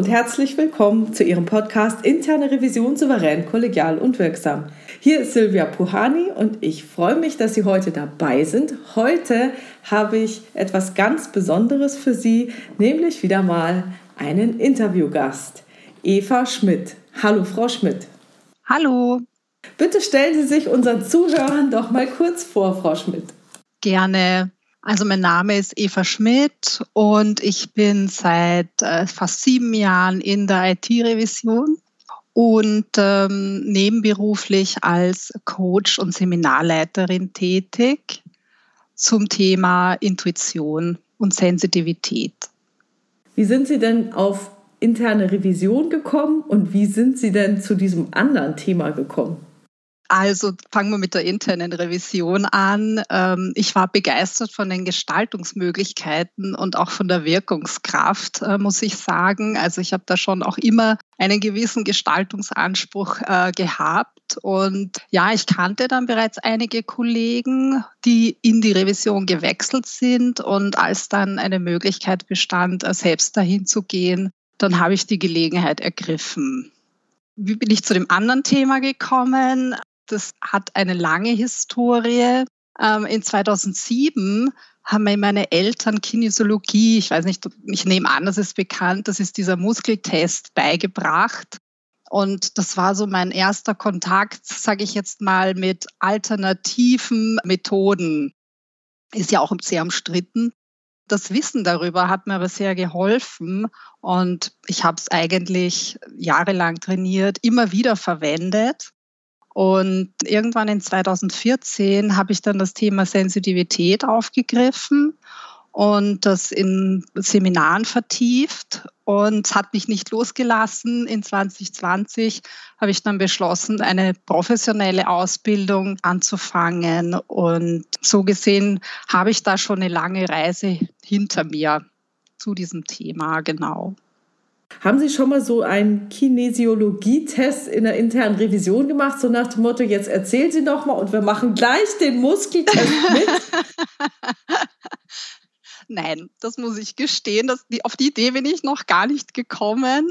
Und herzlich willkommen zu Ihrem Podcast Interne Revision souverän, kollegial und wirksam. Hier ist Silvia Puhani und ich freue mich, dass Sie heute dabei sind. Heute habe ich etwas ganz Besonderes für Sie, nämlich wieder mal einen Interviewgast, Eva Schmidt. Hallo, Frau Schmidt. Hallo. Bitte stellen Sie sich unseren Zuhörern doch mal kurz vor, Frau Schmidt. Gerne. Also mein Name ist Eva Schmidt und ich bin seit äh, fast sieben Jahren in der IT-Revision und ähm, nebenberuflich als Coach und Seminarleiterin tätig zum Thema Intuition und Sensitivität. Wie sind Sie denn auf interne Revision gekommen und wie sind Sie denn zu diesem anderen Thema gekommen? Also fangen wir mit der internen Revision an. Ähm, ich war begeistert von den Gestaltungsmöglichkeiten und auch von der Wirkungskraft, äh, muss ich sagen. Also ich habe da schon auch immer einen gewissen Gestaltungsanspruch äh, gehabt. Und ja, ich kannte dann bereits einige Kollegen, die in die Revision gewechselt sind. Und als dann eine Möglichkeit bestand, äh, selbst dahin zu gehen, dann habe ich die Gelegenheit ergriffen. Wie bin ich zu dem anderen Thema gekommen? Das hat eine lange Historie. Ähm, in 2007 haben meine Eltern Kinesiologie, ich weiß nicht, ich nehme an, das ist bekannt, das ist dieser Muskeltest beigebracht. Und das war so mein erster Kontakt, sage ich jetzt mal, mit alternativen Methoden. Ist ja auch sehr umstritten. Das Wissen darüber hat mir aber sehr geholfen und ich habe es eigentlich jahrelang trainiert, immer wieder verwendet. Und irgendwann in 2014 habe ich dann das Thema Sensitivität aufgegriffen und das in Seminaren vertieft und hat mich nicht losgelassen. In 2020 habe ich dann beschlossen, eine professionelle Ausbildung anzufangen und so gesehen habe ich da schon eine lange Reise hinter mir zu diesem Thema, genau. Haben Sie schon mal so einen Kinesiologietest in der internen Revision gemacht, so nach dem Motto, jetzt erzählen Sie doch mal und wir machen gleich den Muskeltest mit? Nein, das muss ich gestehen. Das, die, auf die Idee bin ich noch gar nicht gekommen.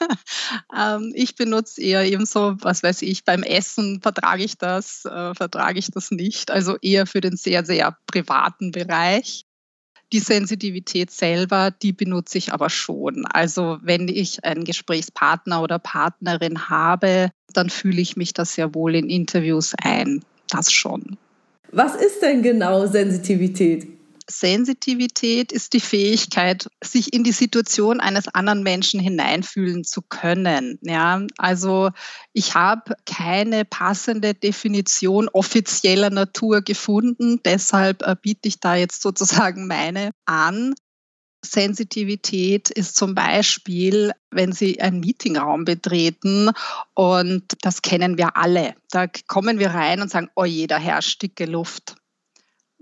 ähm, ich benutze eher eben so, was weiß ich, beim Essen vertrage ich das, äh, vertrage ich das nicht. Also eher für den sehr, sehr privaten Bereich. Die Sensitivität selber, die benutze ich aber schon. Also wenn ich einen Gesprächspartner oder Partnerin habe, dann fühle ich mich da sehr wohl in Interviews ein. Das schon. Was ist denn genau Sensitivität? Sensitivität ist die Fähigkeit, sich in die Situation eines anderen Menschen hineinfühlen zu können. Ja, also ich habe keine passende Definition offizieller Natur gefunden, deshalb äh, biete ich da jetzt sozusagen meine an. Sensitivität ist zum Beispiel, wenn Sie einen Meetingraum betreten und das kennen wir alle. Da kommen wir rein und sagen, oh je, da herrscht dicke Luft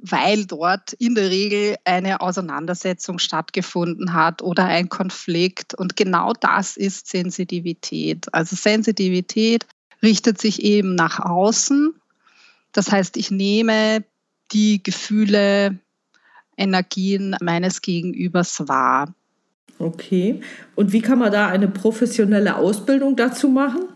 weil dort in der Regel eine Auseinandersetzung stattgefunden hat oder ein Konflikt. Und genau das ist Sensitivität. Also Sensitivität richtet sich eben nach außen. Das heißt, ich nehme die Gefühle, Energien meines Gegenübers wahr. Okay. Und wie kann man da eine professionelle Ausbildung dazu machen?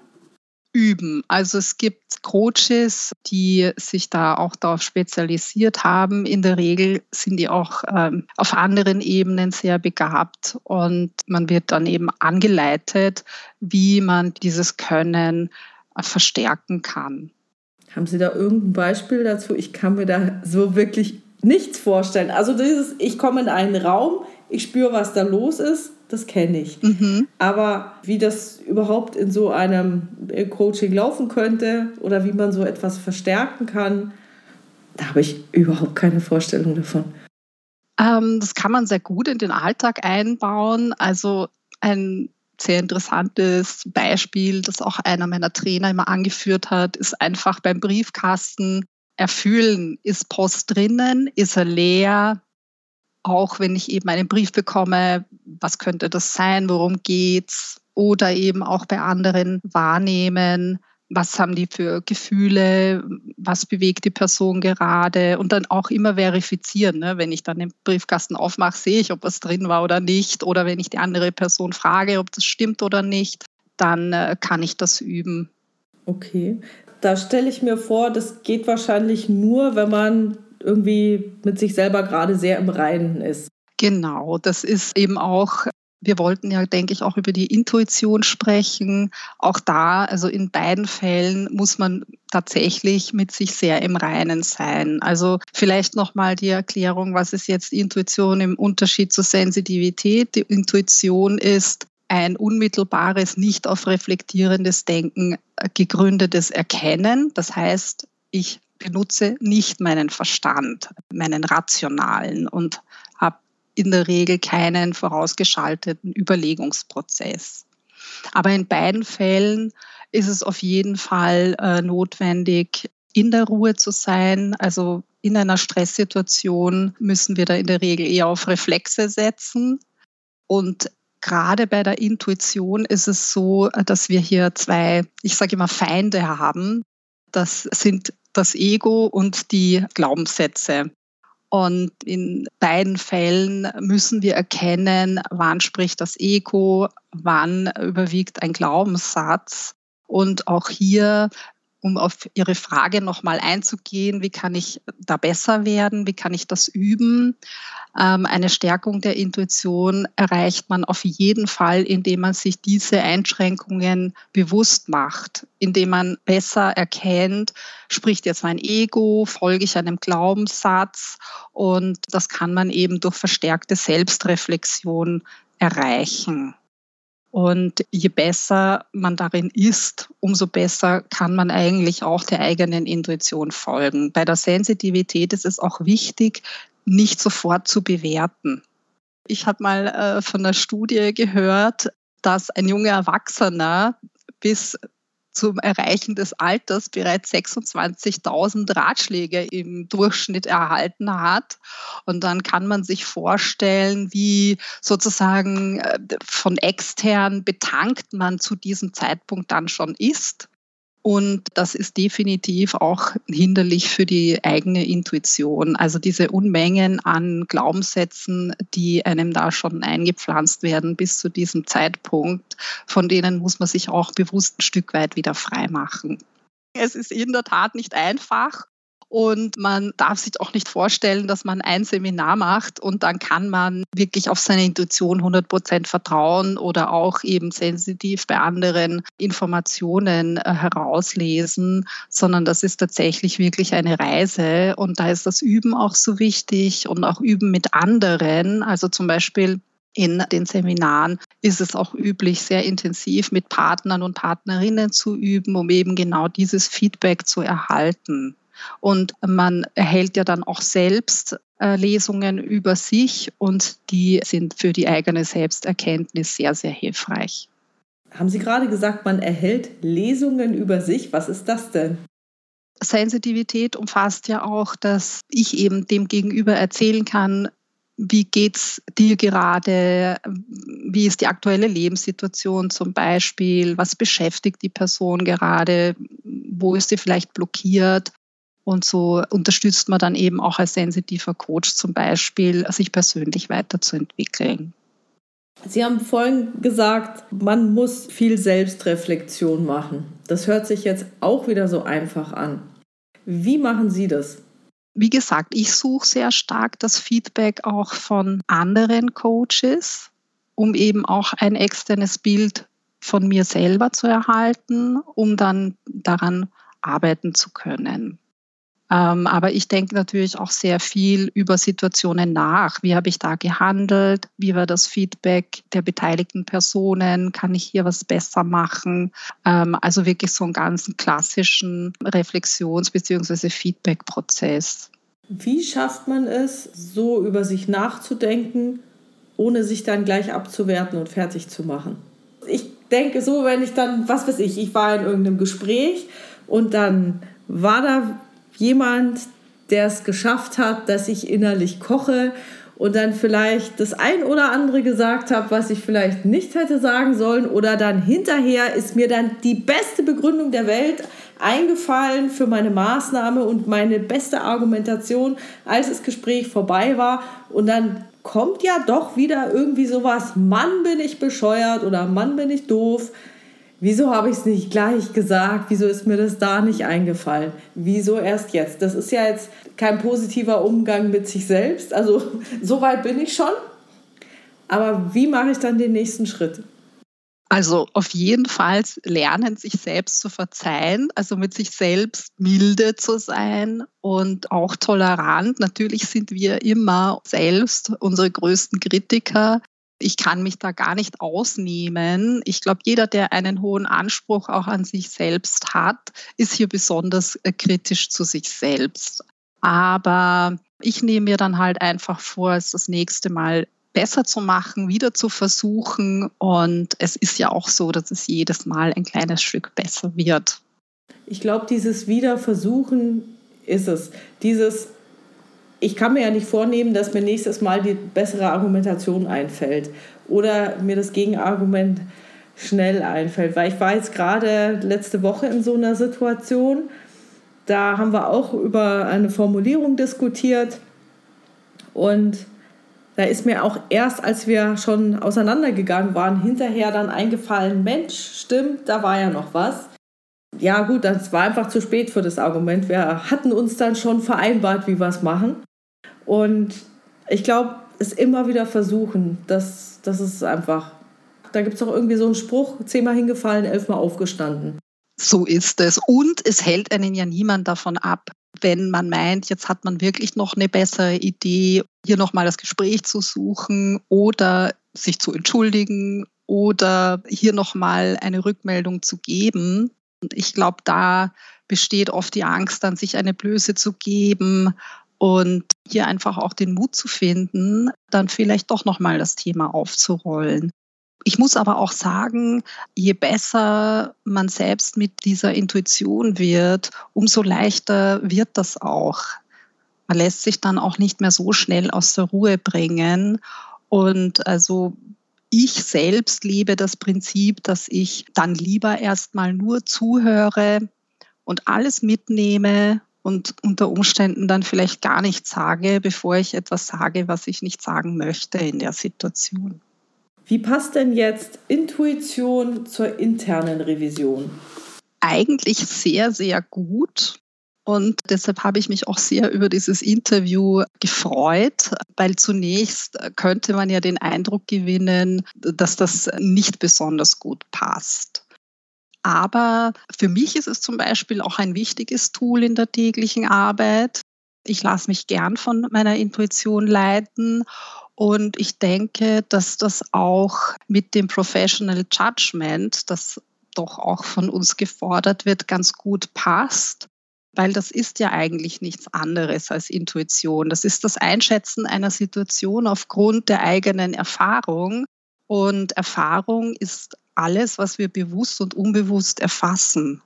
Üben. Also es gibt Coaches, die sich da auch darauf spezialisiert haben. In der Regel sind die auch ähm, auf anderen Ebenen sehr begabt und man wird dann eben angeleitet, wie man dieses Können äh, verstärken kann. Haben Sie da irgendein Beispiel dazu? Ich kann mir da so wirklich nichts vorstellen. Also dieses, ich komme in einen Raum, ich spüre, was da los ist das kenne ich. Mhm. Aber wie das überhaupt in so einem Coaching laufen könnte oder wie man so etwas verstärken kann, da habe ich überhaupt keine Vorstellung davon. Ähm, das kann man sehr gut in den Alltag einbauen. Also ein sehr interessantes Beispiel, das auch einer meiner Trainer immer angeführt hat, ist einfach beim Briefkasten erfüllen. Ist Post drinnen? Ist er leer? Auch wenn ich eben einen Brief bekomme, was könnte das sein, worum geht's? Oder eben auch bei anderen wahrnehmen, was haben die für Gefühle, was bewegt die Person gerade und dann auch immer verifizieren. Ne? Wenn ich dann den Briefkasten aufmache, sehe ich, ob was drin war oder nicht. Oder wenn ich die andere Person frage, ob das stimmt oder nicht, dann äh, kann ich das üben. Okay. Da stelle ich mir vor, das geht wahrscheinlich nur, wenn man irgendwie mit sich selber gerade sehr im Reinen ist. Genau, das ist eben auch wir wollten ja, denke ich, auch über die Intuition sprechen. Auch da, also in beiden Fällen muss man tatsächlich mit sich sehr im Reinen sein. Also vielleicht nochmal die Erklärung, was ist jetzt Intuition im Unterschied zur Sensitivität? Die Intuition ist ein unmittelbares, nicht auf reflektierendes Denken gegründetes Erkennen. Das heißt, ich benutze nicht meinen Verstand, meinen rationalen und habe in der Regel keinen vorausgeschalteten Überlegungsprozess. Aber in beiden Fällen ist es auf jeden Fall äh, notwendig, in der Ruhe zu sein. Also in einer Stresssituation müssen wir da in der Regel eher auf Reflexe setzen. Und gerade bei der Intuition ist es so, dass wir hier zwei, ich sage immer, Feinde haben. Das sind das Ego und die Glaubenssätze. Und in beiden Fällen müssen wir erkennen, wann spricht das Ego, wann überwiegt ein Glaubenssatz. Und auch hier, um auf Ihre Frage nochmal einzugehen, wie kann ich da besser werden, wie kann ich das üben, ähm, eine Stärkung der Intuition erreicht man auf jeden Fall, indem man sich diese Einschränkungen bewusst macht, indem man besser erkennt, spricht jetzt mein Ego, folge ich einem Glaubenssatz und das kann man eben durch verstärkte Selbstreflexion erreichen. Und je besser man darin ist, umso besser kann man eigentlich auch der eigenen Intuition folgen. Bei der Sensitivität ist es auch wichtig, nicht sofort zu bewerten. Ich habe mal äh, von einer Studie gehört, dass ein junger Erwachsener bis zum Erreichen des Alters bereits 26.000 Ratschläge im Durchschnitt erhalten hat. Und dann kann man sich vorstellen, wie sozusagen äh, von extern betankt man zu diesem Zeitpunkt dann schon ist. Und das ist definitiv auch hinderlich für die eigene Intuition. Also diese Unmengen an Glaubenssätzen, die einem da schon eingepflanzt werden bis zu diesem Zeitpunkt, von denen muss man sich auch bewusst ein Stück weit wieder frei machen. Es ist in der Tat nicht einfach. Und man darf sich auch nicht vorstellen, dass man ein Seminar macht und dann kann man wirklich auf seine Intuition 100 Prozent vertrauen oder auch eben sensitiv bei anderen Informationen äh, herauslesen, sondern das ist tatsächlich wirklich eine Reise. Und da ist das Üben auch so wichtig und auch Üben mit anderen. Also zum Beispiel in den Seminaren ist es auch üblich, sehr intensiv mit Partnern und Partnerinnen zu üben, um eben genau dieses Feedback zu erhalten. Und man erhält ja dann auch selbst äh, Lesungen über sich und die sind für die eigene Selbsterkenntnis sehr, sehr hilfreich. Haben Sie gerade gesagt, man erhält Lesungen über sich? Was ist das denn? Sensitivität umfasst ja auch, dass ich eben dem Gegenüber erzählen kann, wie geht's dir gerade? Wie ist die aktuelle Lebenssituation zum Beispiel? Was beschäftigt die Person gerade? Wo ist sie vielleicht blockiert? Und so unterstützt man dann eben auch als sensitiver Coach zum Beispiel, sich persönlich weiterzuentwickeln. Sie haben vorhin gesagt, man muss viel Selbstreflexion machen. Das hört sich jetzt auch wieder so einfach an. Wie machen Sie das? Wie gesagt, ich suche sehr stark das Feedback auch von anderen Coaches, um eben auch ein externes Bild von mir selber zu erhalten, um dann daran arbeiten zu können. Ähm, aber ich denke natürlich auch sehr viel über Situationen nach. Wie habe ich da gehandelt? Wie war das Feedback der beteiligten Personen? Kann ich hier was besser machen? Ähm, also wirklich so einen ganzen klassischen Reflexions- bzw. Feedback-Prozess. Wie schafft man es, so über sich nachzudenken, ohne sich dann gleich abzuwerten und fertig zu machen? Ich denke so, wenn ich dann, was weiß ich, ich war in irgendeinem Gespräch und dann war da jemand, der es geschafft hat, dass ich innerlich koche und dann vielleicht das ein oder andere gesagt habe, was ich vielleicht nicht hätte sagen sollen oder dann hinterher ist mir dann die beste Begründung der Welt eingefallen für meine Maßnahme und meine beste Argumentation, als das Gespräch vorbei war und dann kommt ja doch wieder irgendwie sowas, Mann bin ich bescheuert oder Mann bin ich doof. Wieso habe ich es nicht gleich gesagt? Wieso ist mir das da nicht eingefallen? Wieso erst jetzt? Das ist ja jetzt kein positiver Umgang mit sich selbst. Also so weit bin ich schon. Aber wie mache ich dann den nächsten Schritt? Also auf jeden Fall lernen, sich selbst zu verzeihen, also mit sich selbst milde zu sein und auch tolerant. Natürlich sind wir immer selbst unsere größten Kritiker. Ich kann mich da gar nicht ausnehmen. Ich glaube, jeder, der einen hohen Anspruch auch an sich selbst hat, ist hier besonders äh, kritisch zu sich selbst. Aber ich nehme mir dann halt einfach vor, es das nächste Mal besser zu machen, wieder zu versuchen. Und es ist ja auch so, dass es jedes Mal ein kleines Stück besser wird. Ich glaube, dieses Wiederversuchen ist es. Dieses, ich kann mir ja nicht vornehmen, dass mir nächstes Mal die bessere Argumentation einfällt oder mir das Gegenargument schnell einfällt. Weil ich war jetzt gerade letzte Woche in so einer Situation, da haben wir auch über eine Formulierung diskutiert und da ist mir auch erst, als wir schon auseinandergegangen waren, hinterher dann eingefallen, Mensch, stimmt, da war ja noch was. Ja gut, das war einfach zu spät für das Argument. Wir hatten uns dann schon vereinbart, wie wir es machen. Und ich glaube, es immer wieder versuchen, das, das ist einfach. Da gibt es auch irgendwie so einen Spruch, zehnmal hingefallen, elfmal aufgestanden. So ist es. Und es hält einen ja niemand davon ab, wenn man meint, jetzt hat man wirklich noch eine bessere Idee, hier nochmal das Gespräch zu suchen oder sich zu entschuldigen oder hier nochmal eine Rückmeldung zu geben. Und ich glaube, da besteht oft die Angst, dann sich eine Blöße zu geben und hier einfach auch den Mut zu finden, dann vielleicht doch nochmal das Thema aufzurollen. Ich muss aber auch sagen, je besser man selbst mit dieser Intuition wird, umso leichter wird das auch. Man lässt sich dann auch nicht mehr so schnell aus der Ruhe bringen. Und also ich selbst lebe das Prinzip, dass ich dann lieber erstmal nur zuhöre und alles mitnehme und unter Umständen dann vielleicht gar nichts sage, bevor ich etwas sage, was ich nicht sagen möchte in der Situation. Wie passt denn jetzt Intuition zur internen Revision? Eigentlich sehr, sehr gut. Und deshalb habe ich mich auch sehr über dieses Interview gefreut, weil zunächst könnte man ja den Eindruck gewinnen, dass das nicht besonders gut passt. Aber für mich ist es zum Beispiel auch ein wichtiges Tool in der täglichen Arbeit. Ich lasse mich gern von meiner Intuition leiten und ich denke, dass das auch mit dem Professional Judgment, das doch auch von uns gefordert wird, ganz gut passt. Weil das ist ja eigentlich nichts anderes als Intuition. Das ist das Einschätzen einer Situation aufgrund der eigenen Erfahrung. Und Erfahrung ist alles, was wir bewusst und unbewusst erfassen.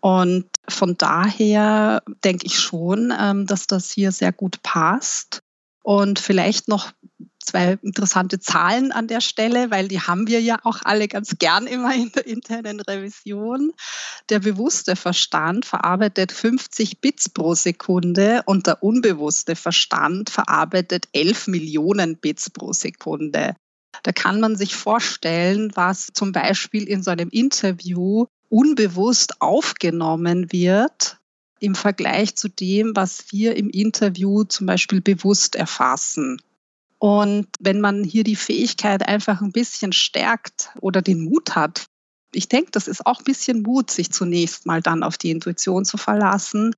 Und von daher denke ich schon, ähm, dass das hier sehr gut passt. Und vielleicht noch zwei interessante Zahlen an der Stelle, weil die haben wir ja auch alle ganz gern immer in der internen Revision. Der bewusste Verstand verarbeitet 50 Bits pro Sekunde und der unbewusste Verstand verarbeitet 11 Millionen Bits pro Sekunde. Da kann man sich vorstellen, was zum Beispiel in so einem Interview unbewusst aufgenommen wird im Vergleich zu dem, was wir im Interview zum Beispiel bewusst erfassen. Und wenn man hier die Fähigkeit einfach ein bisschen stärkt oder den Mut hat, ich denke, das ist auch ein bisschen Mut, sich zunächst mal dann auf die Intuition zu verlassen,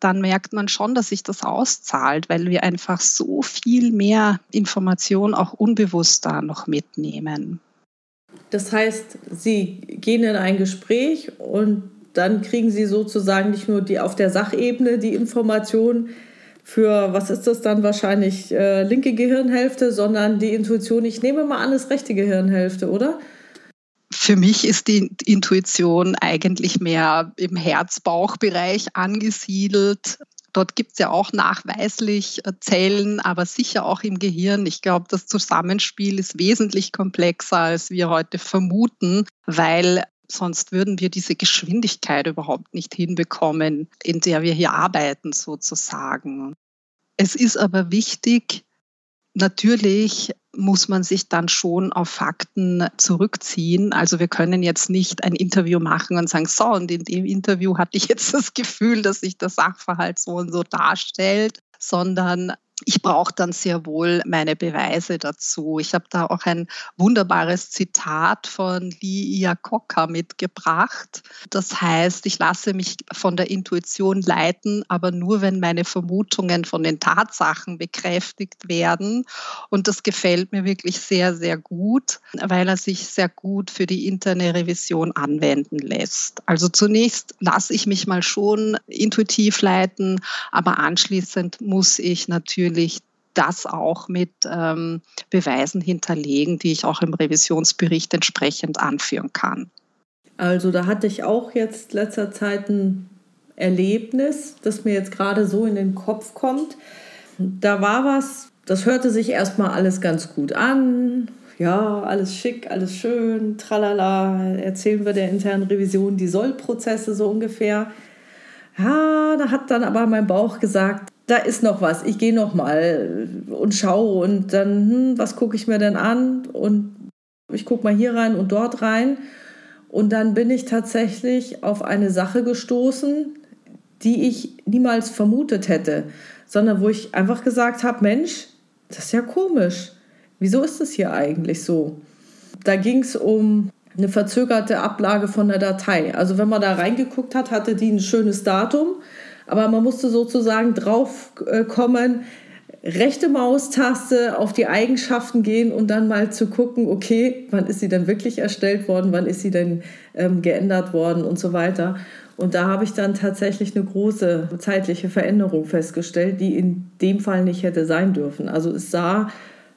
dann merkt man schon, dass sich das auszahlt, weil wir einfach so viel mehr Information auch unbewusst da noch mitnehmen. Das heißt, Sie gehen in ein Gespräch und dann kriegen Sie sozusagen nicht nur die auf der Sachebene die Information für, was ist das dann wahrscheinlich, äh, linke Gehirnhälfte, sondern die Intuition, ich nehme mal an, ist rechte Gehirnhälfte, oder? Für mich ist die Intuition eigentlich mehr im Herz-Bauch-Bereich angesiedelt. Dort gibt es ja auch nachweislich äh, Zellen, aber sicher auch im Gehirn. Ich glaube, das Zusammenspiel ist wesentlich komplexer, als wir heute vermuten, weil sonst würden wir diese Geschwindigkeit überhaupt nicht hinbekommen, in der wir hier arbeiten sozusagen. Es ist aber wichtig, natürlich muss man sich dann schon auf Fakten zurückziehen. Also wir können jetzt nicht ein Interview machen und sagen, so, und in dem Interview hatte ich jetzt das Gefühl, dass sich der Sachverhalt so und so darstellt, sondern ich brauche dann sehr wohl meine Beweise dazu. Ich habe da auch ein wunderbares Zitat von Lee Iacocca mitgebracht. Das heißt, ich lasse mich von der Intuition leiten, aber nur, wenn meine Vermutungen von den Tatsachen bekräftigt werden. Und das gefällt mir wirklich sehr, sehr gut, weil er sich sehr gut für die interne Revision anwenden lässt. Also zunächst lasse ich mich mal schon intuitiv leiten, aber anschließend muss ich natürlich natürlich das auch mit ähm, Beweisen hinterlegen, die ich auch im Revisionsbericht entsprechend anführen kann. Also da hatte ich auch jetzt letzter Zeit ein Erlebnis, das mir jetzt gerade so in den Kopf kommt. Da war was, das hörte sich erstmal alles ganz gut an. Ja, alles schick, alles schön, tralala, erzählen wir der internen Revision die Sollprozesse so ungefähr. Ja, da hat dann aber mein Bauch gesagt, da ist noch was, ich gehe noch mal und schaue und dann, hm, was gucke ich mir denn an und ich gucke mal hier rein und dort rein und dann bin ich tatsächlich auf eine Sache gestoßen, die ich niemals vermutet hätte, sondern wo ich einfach gesagt habe, Mensch, das ist ja komisch. Wieso ist das hier eigentlich so? Da ging es um eine verzögerte Ablage von der Datei. Also wenn man da reingeguckt hat, hatte die ein schönes Datum aber man musste sozusagen drauf äh, kommen, rechte Maustaste auf die Eigenschaften gehen und dann mal zu gucken, okay, wann ist sie denn wirklich erstellt worden, wann ist sie denn ähm, geändert worden und so weiter. Und da habe ich dann tatsächlich eine große zeitliche Veränderung festgestellt, die in dem Fall nicht hätte sein dürfen. Also es sah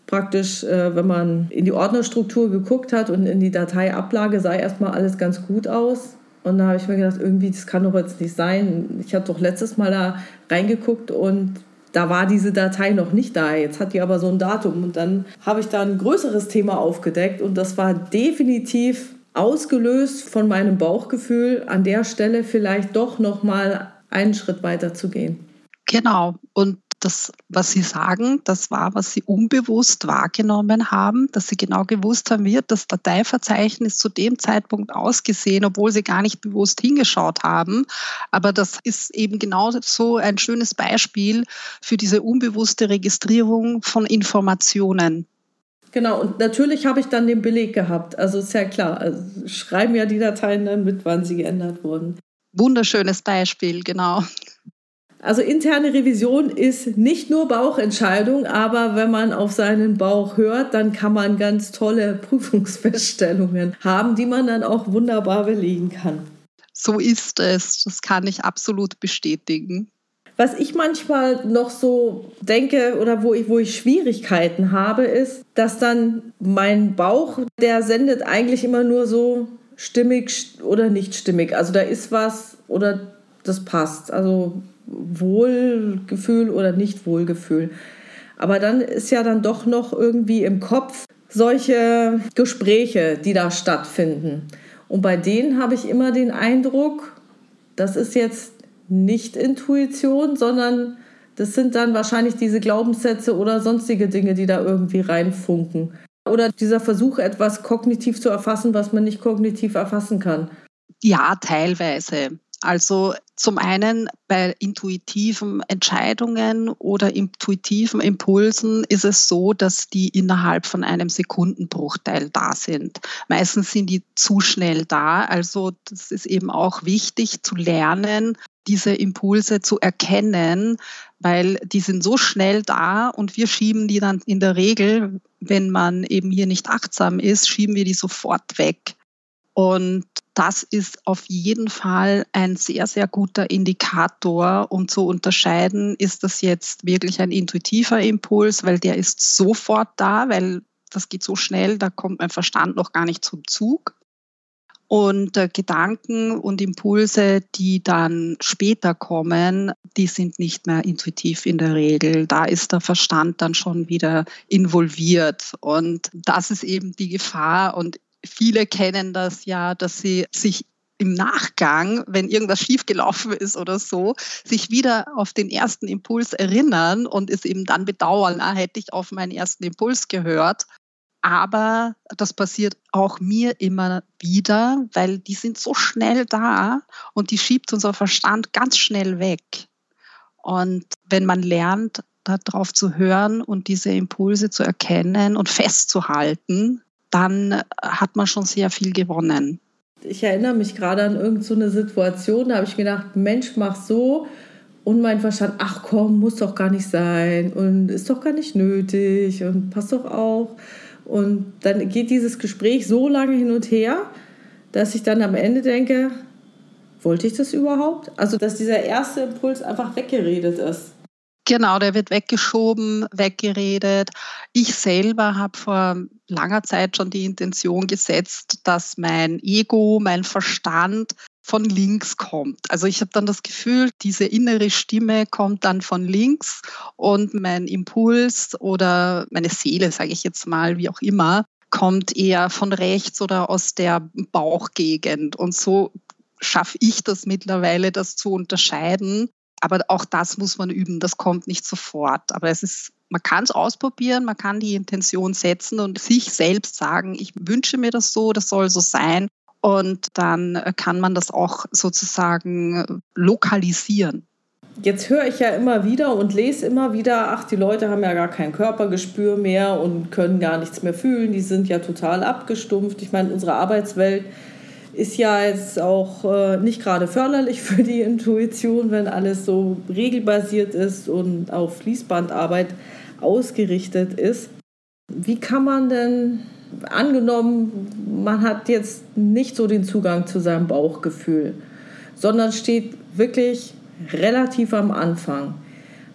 praktisch, äh, wenn man in die Ordnerstruktur geguckt hat und in die Dateiablage, sah erstmal alles ganz gut aus. Und da habe ich mir gedacht, irgendwie, das kann doch jetzt nicht sein. Ich habe doch letztes Mal da reingeguckt und da war diese Datei noch nicht da. Jetzt hat die aber so ein Datum. Und dann habe ich da ein größeres Thema aufgedeckt und das war definitiv ausgelöst von meinem Bauchgefühl, an der Stelle vielleicht doch noch mal einen Schritt weiter zu gehen. Genau. Und das, was Sie sagen, das war, was Sie unbewusst wahrgenommen haben, dass Sie genau gewusst haben, wird das Dateiverzeichnis zu dem Zeitpunkt ausgesehen, obwohl Sie gar nicht bewusst hingeschaut haben. Aber das ist eben genau so ein schönes Beispiel für diese unbewusste Registrierung von Informationen. Genau, und natürlich habe ich dann den Beleg gehabt. Also ist ja klar, also schreiben ja die Dateien dann mit, wann sie geändert wurden. Wunderschönes Beispiel, genau. Also interne Revision ist nicht nur Bauchentscheidung, aber wenn man auf seinen Bauch hört, dann kann man ganz tolle Prüfungsfeststellungen haben, die man dann auch wunderbar belegen kann. So ist es, das kann ich absolut bestätigen. Was ich manchmal noch so denke oder wo ich, wo ich Schwierigkeiten habe, ist, dass dann mein Bauch, der sendet eigentlich immer nur so stimmig oder nicht stimmig. Also da ist was oder das passt. Also Wohlgefühl oder Nicht-Wohlgefühl. Aber dann ist ja dann doch noch irgendwie im Kopf solche Gespräche, die da stattfinden. Und bei denen habe ich immer den Eindruck, das ist jetzt nicht Intuition, sondern das sind dann wahrscheinlich diese Glaubenssätze oder sonstige Dinge, die da irgendwie reinfunken. Oder dieser Versuch, etwas kognitiv zu erfassen, was man nicht kognitiv erfassen kann. Ja, teilweise. Also zum einen bei intuitiven Entscheidungen oder intuitiven Impulsen ist es so, dass die innerhalb von einem Sekundenbruchteil da sind. Meistens sind die zu schnell da. Also das ist eben auch wichtig zu lernen, diese Impulse zu erkennen, weil die sind so schnell da und wir schieben die dann in der Regel, wenn man eben hier nicht achtsam ist, schieben wir die sofort weg. Und das ist auf jeden Fall ein sehr, sehr guter Indikator, um zu unterscheiden, ist das jetzt wirklich ein intuitiver Impuls, weil der ist sofort da, weil das geht so schnell, da kommt mein Verstand noch gar nicht zum Zug. Und äh, Gedanken und Impulse, die dann später kommen, die sind nicht mehr intuitiv in der Regel. Da ist der Verstand dann schon wieder involviert. Und das ist eben die Gefahr. Und viele kennen das ja, dass sie sich im Nachgang, wenn irgendwas schiefgelaufen ist oder so, sich wieder auf den ersten Impuls erinnern und es eben dann bedauern, ah, hätte ich auf meinen ersten Impuls gehört. Aber das passiert auch mir immer wieder, weil die sind so schnell da und die schiebt unser Verstand ganz schnell weg. Und wenn man lernt, darauf zu hören und diese Impulse zu erkennen und festzuhalten, dann hat man schon sehr viel gewonnen. Ich erinnere mich gerade an irgendeine so Situation, da habe ich gedacht, Mensch, mach so. Und mein Verstand, ach komm, muss doch gar nicht sein und ist doch gar nicht nötig und passt doch auch. Und dann geht dieses Gespräch so lange hin und her, dass ich dann am Ende denke, wollte ich das überhaupt? Also, dass dieser erste Impuls einfach weggeredet ist. Genau, der wird weggeschoben, weggeredet. Ich selber habe vor langer Zeit schon die Intention gesetzt, dass mein Ego, mein Verstand von links kommt. Also ich habe dann das Gefühl, diese innere Stimme kommt dann von links und mein Impuls oder meine Seele, sage ich jetzt mal, wie auch immer, kommt eher von rechts oder aus der Bauchgegend. Und so schaffe ich das mittlerweile, das zu unterscheiden. Aber auch das muss man üben, das kommt nicht sofort. Aber es ist, man kann es ausprobieren, man kann die Intention setzen und sich selbst sagen, ich wünsche mir das so, das soll so sein. Und dann kann man das auch sozusagen lokalisieren. Jetzt höre ich ja immer wieder und lese immer wieder, ach, die Leute haben ja gar kein Körpergespür mehr und können gar nichts mehr fühlen, die sind ja total abgestumpft. Ich meine, unsere Arbeitswelt ist ja jetzt auch äh, nicht gerade förderlich für die Intuition, wenn alles so regelbasiert ist und auf Fließbandarbeit ausgerichtet ist. Wie kann man denn angenommen, man hat jetzt nicht so den Zugang zu seinem Bauchgefühl, sondern steht wirklich relativ am Anfang.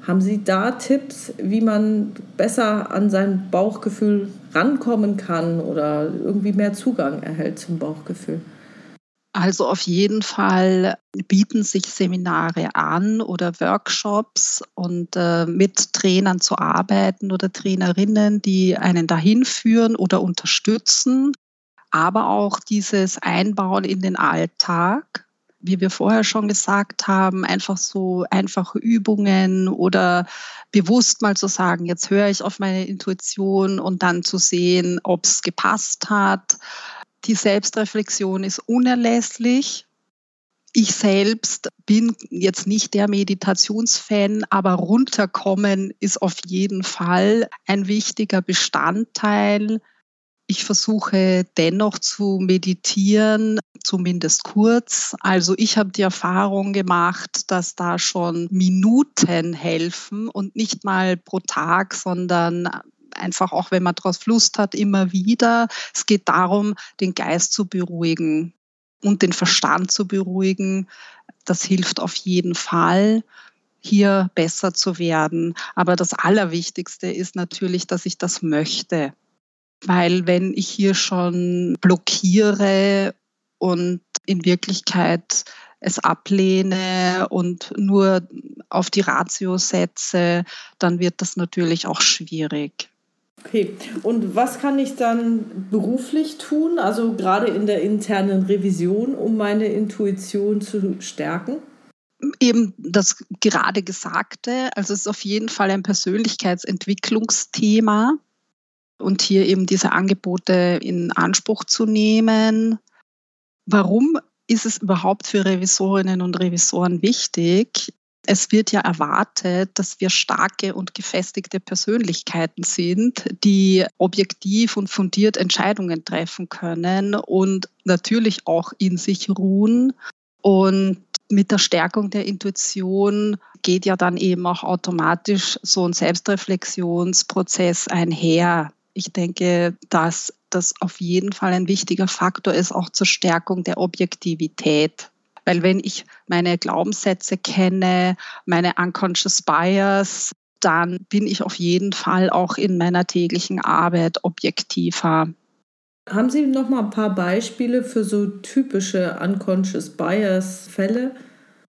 Haben Sie da Tipps, wie man besser an sein Bauchgefühl rankommen kann oder irgendwie mehr Zugang erhält zum Bauchgefühl? Also auf jeden Fall bieten sich Seminare an oder Workshops und äh, mit Trainern zu arbeiten oder Trainerinnen, die einen dahin führen oder unterstützen, aber auch dieses Einbauen in den Alltag. Wie wir vorher schon gesagt haben, einfach so einfache Übungen oder bewusst mal zu sagen, jetzt höre ich auf meine Intuition und dann zu sehen, ob es gepasst hat die Selbstreflexion ist unerlässlich. Ich selbst bin jetzt nicht der Meditationsfan, aber runterkommen ist auf jeden Fall ein wichtiger Bestandteil. Ich versuche dennoch zu meditieren, zumindest kurz. Also ich habe die Erfahrung gemacht, dass da schon Minuten helfen und nicht mal pro Tag, sondern einfach auch, wenn man daraus Lust hat, immer wieder. Es geht darum, den Geist zu beruhigen und den Verstand zu beruhigen. Das hilft auf jeden Fall hier besser zu werden. Aber das Allerwichtigste ist natürlich, dass ich das möchte. Weil wenn ich hier schon blockiere und in Wirklichkeit es ablehne und nur auf die Ratio setze, dann wird das natürlich auch schwierig. Okay, und was kann ich dann beruflich tun, also gerade in der internen Revision, um meine Intuition zu stärken? Eben das gerade Gesagte, also es ist auf jeden Fall ein Persönlichkeitsentwicklungsthema und hier eben diese Angebote in Anspruch zu nehmen. Warum ist es überhaupt für Revisorinnen und Revisoren wichtig? Es wird ja erwartet, dass wir starke und gefestigte Persönlichkeiten sind, die objektiv und fundiert Entscheidungen treffen können und natürlich auch in sich ruhen. Und mit der Stärkung der Intuition geht ja dann eben auch automatisch so ein Selbstreflexionsprozess einher. Ich denke, dass das auf jeden Fall ein wichtiger Faktor ist, auch zur Stärkung der Objektivität. Weil wenn ich meine Glaubenssätze kenne, meine unconscious bias, dann bin ich auf jeden Fall auch in meiner täglichen Arbeit objektiver. Haben Sie noch mal ein paar Beispiele für so typische Unconscious Bias Fälle?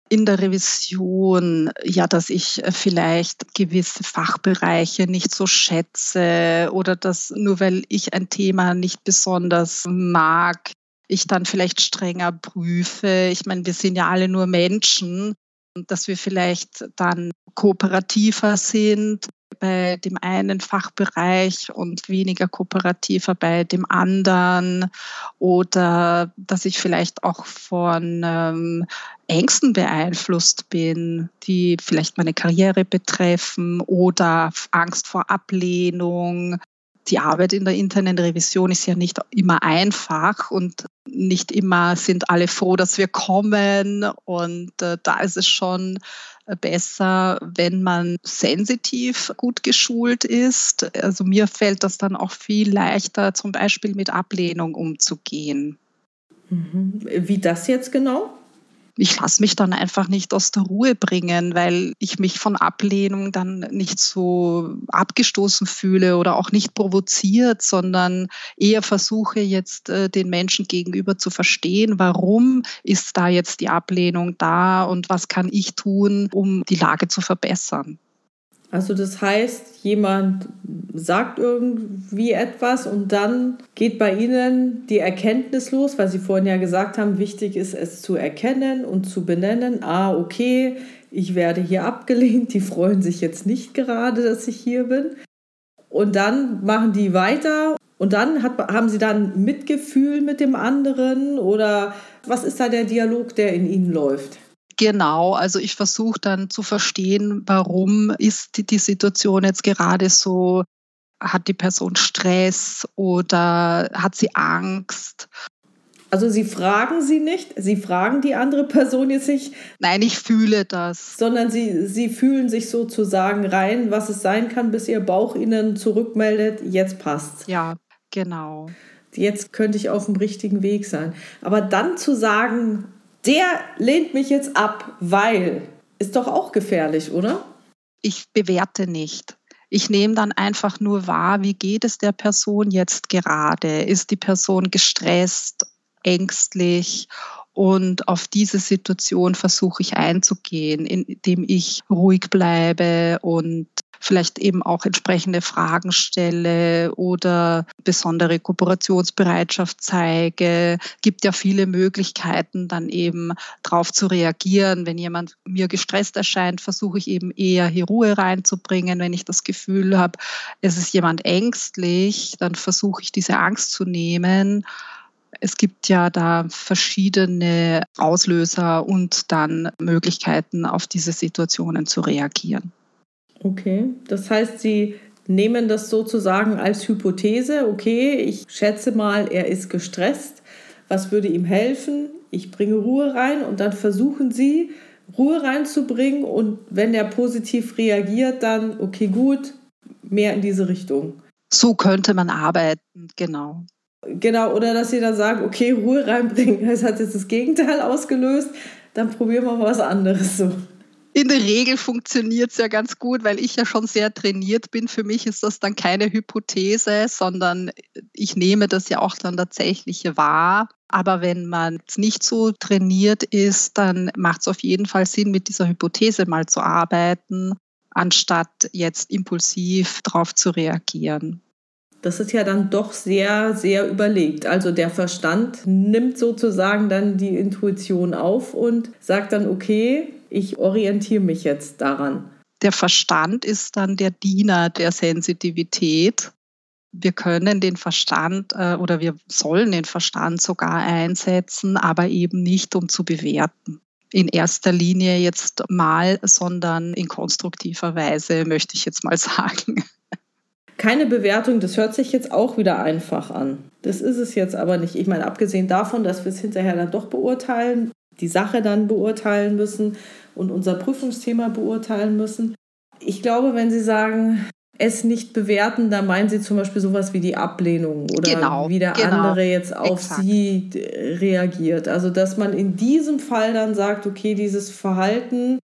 in der Revision, ja, dass ich vielleicht gewisse Fachbereiche nicht so schätze oder dass nur weil ich ein Thema nicht besonders mag, ich dann vielleicht strenger prüfe. Ich meine, wir sind ja alle nur Menschen, dass wir vielleicht dann kooperativer sind bei dem einen Fachbereich und weniger kooperativer bei dem anderen oder dass ich vielleicht auch von ähm, Ängsten beeinflusst bin, die vielleicht meine Karriere betreffen oder Angst vor Ablehnung. Die Arbeit in der internen Revision ist ja nicht immer einfach und nicht immer sind alle froh, dass wir kommen. Und äh, da ist es schon besser, wenn man sensitiv gut geschult ist. Also mir fällt das dann auch viel leichter, zum Beispiel mit Ablehnung umzugehen. Mhm. Wie das jetzt genau? Ich lasse mich dann einfach nicht aus der Ruhe bringen, weil ich mich von Ablehnung dann nicht so abgestoßen fühle oder auch nicht provoziert, sondern eher versuche jetzt äh, den Menschen gegenüber zu verstehen, warum ist da jetzt die Ablehnung da und was kann ich tun, um die Lage zu verbessern. Also das heißt, jemand sagt irgendwie etwas und dann geht bei Ihnen die Erkenntnis los, weil Sie vorhin ja gesagt haben, wichtig ist es zu erkennen und zu benennen. Ah, okay, ich werde hier abgelehnt, die freuen sich jetzt nicht gerade, dass ich hier bin. Und dann machen die weiter und dann hat, haben Sie dann Mitgefühl mit dem anderen oder was ist da der Dialog, der in Ihnen läuft? Genau, also ich versuche dann zu verstehen, warum ist die, die Situation jetzt gerade so, hat die Person Stress oder hat sie Angst? Also Sie fragen sie nicht, Sie fragen die andere Person jetzt nicht. Nein, ich fühle das. Sondern Sie, sie fühlen sich sozusagen rein, was es sein kann, bis Ihr Bauch Ihnen zurückmeldet, jetzt passt. Ja, genau. Jetzt könnte ich auf dem richtigen Weg sein. Aber dann zu sagen, der lehnt mich jetzt ab, weil, ist doch auch gefährlich, oder? Ich bewerte nicht. Ich nehme dann einfach nur wahr, wie geht es der Person jetzt gerade? Ist die Person gestresst, ängstlich? Und auf diese Situation versuche ich einzugehen, indem ich ruhig bleibe und vielleicht eben auch entsprechende Fragen stelle oder besondere Kooperationsbereitschaft zeige. Gibt ja viele Möglichkeiten, dann eben darauf zu reagieren. Wenn jemand mir gestresst erscheint, versuche ich eben eher hier Ruhe reinzubringen. Wenn ich das Gefühl habe, es ist jemand ängstlich, dann versuche ich diese Angst zu nehmen. Es gibt ja da verschiedene Auslöser und dann Möglichkeiten, auf diese Situationen zu reagieren. Okay, das heißt, Sie nehmen das sozusagen als Hypothese. Okay, ich schätze mal, er ist gestresst. Was würde ihm helfen? Ich bringe Ruhe rein und dann versuchen Sie, Ruhe reinzubringen und wenn er positiv reagiert, dann, okay, gut, mehr in diese Richtung. So könnte man arbeiten, genau. Genau, oder dass Sie dann sagen, okay, Ruhe reinbringen, es hat jetzt das Gegenteil ausgelöst, dann probieren wir mal was anderes so. In der Regel funktioniert es ja ganz gut, weil ich ja schon sehr trainiert bin. Für mich ist das dann keine Hypothese, sondern ich nehme das ja auch dann tatsächlich wahr. Aber wenn man nicht so trainiert ist, dann macht es auf jeden Fall Sinn, mit dieser Hypothese mal zu arbeiten, anstatt jetzt impulsiv darauf zu reagieren. Das ist ja dann doch sehr, sehr überlegt. Also der Verstand nimmt sozusagen dann die Intuition auf und sagt dann, okay, ich orientiere mich jetzt daran. Der Verstand ist dann der Diener der Sensitivität. Wir können den Verstand äh, oder wir sollen den Verstand sogar einsetzen, aber eben nicht, um zu bewerten. In erster Linie jetzt mal, sondern in konstruktiver Weise, möchte ich jetzt mal sagen. Keine Bewertung, das hört sich jetzt auch wieder einfach an. Das ist es jetzt aber nicht. Ich meine, abgesehen davon, dass wir es hinterher dann doch beurteilen, die Sache dann beurteilen müssen und unser Prüfungsthema beurteilen müssen. Ich glaube, wenn Sie sagen, es nicht bewerten, da meinen Sie zum Beispiel sowas wie die Ablehnung oder genau, wie der genau, andere jetzt auf exakt. Sie reagiert. Also, dass man in diesem Fall dann sagt, okay, dieses Verhalten,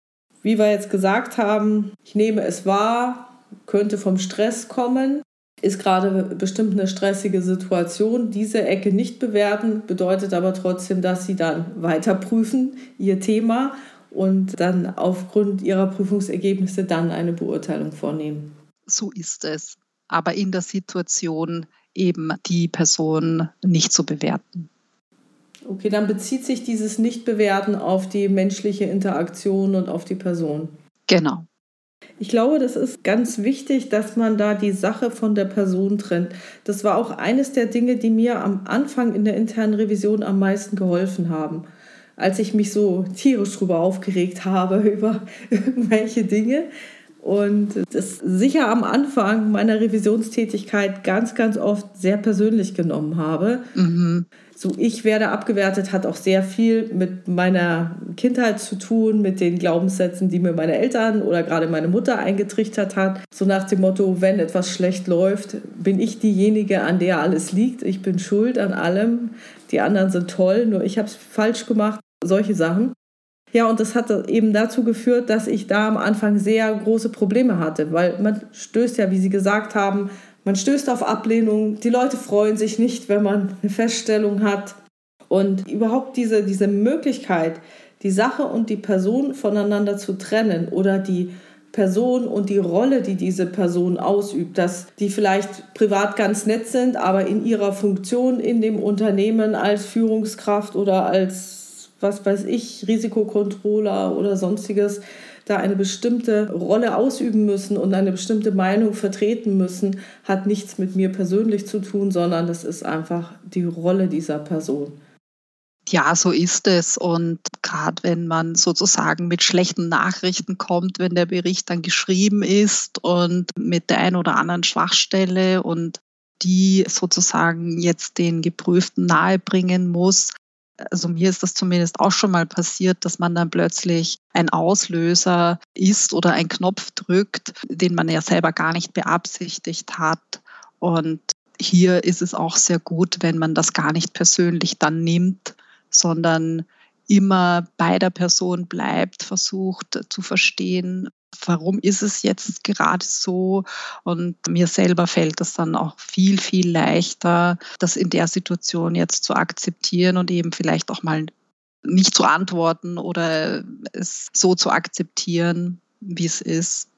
wie wir jetzt gesagt haben, ich nehme es wahr, könnte vom Stress kommen. ist gerade bestimmt eine stressige Situation. Diese Ecke nicht bewerten bedeutet aber trotzdem, dass Sie dann weiter prüfen, Ihr Thema und dann aufgrund Ihrer Prüfungsergebnisse dann eine Beurteilung vornehmen. So ist es. Aber in der Situation eben die Person nicht zu bewerten. Okay, dann bezieht sich dieses Nicht-Bewerten auf die menschliche Interaktion und auf die Person. Genau. Ich glaube, das ist ganz wichtig, dass man da die Sache von der Person trennt. Das war auch eines der Dinge, die mir am Anfang in der internen Revision am meisten geholfen haben. Als ich mich so tierisch drüber aufgeregt habe über irgendwelche Dinge, und das sicher am Anfang meiner Revisionstätigkeit ganz, ganz oft sehr persönlich genommen habe. Mhm. So, ich werde abgewertet, hat auch sehr viel mit meiner Kindheit zu tun, mit den Glaubenssätzen, die mir meine Eltern oder gerade meine Mutter eingetrichtert hat. So nach dem Motto, wenn etwas schlecht läuft, bin ich diejenige, an der alles liegt. Ich bin schuld an allem. Die anderen sind toll, nur ich habe es falsch gemacht. Solche Sachen. Ja, und das hat eben dazu geführt, dass ich da am Anfang sehr große Probleme hatte, weil man stößt ja, wie Sie gesagt haben, man stößt auf Ablehnung. Die Leute freuen sich nicht, wenn man eine Feststellung hat. Und überhaupt diese, diese Möglichkeit, die Sache und die Person voneinander zu trennen oder die Person und die Rolle, die diese Person ausübt, dass die vielleicht privat ganz nett sind, aber in ihrer Funktion in dem Unternehmen als Führungskraft oder als was weiß ich, Risikokontroller oder sonstiges, da eine bestimmte Rolle ausüben müssen und eine bestimmte Meinung vertreten müssen, hat nichts mit mir persönlich zu tun, sondern das ist einfach die Rolle dieser Person. Ja, so ist es. Und gerade wenn man sozusagen mit schlechten Nachrichten kommt, wenn der Bericht dann geschrieben ist und mit der einen oder anderen Schwachstelle und die sozusagen jetzt den Geprüften nahebringen muss, also mir ist das zumindest auch schon mal passiert, dass man dann plötzlich ein Auslöser ist oder einen Knopf drückt, den man ja selber gar nicht beabsichtigt hat. Und hier ist es auch sehr gut, wenn man das gar nicht persönlich dann nimmt, sondern immer bei der Person bleibt, versucht zu verstehen, warum ist es jetzt gerade so? Und mir selber fällt es dann auch viel, viel leichter, das in der Situation jetzt zu akzeptieren und eben vielleicht auch mal nicht zu antworten oder es so zu akzeptieren, wie es ist.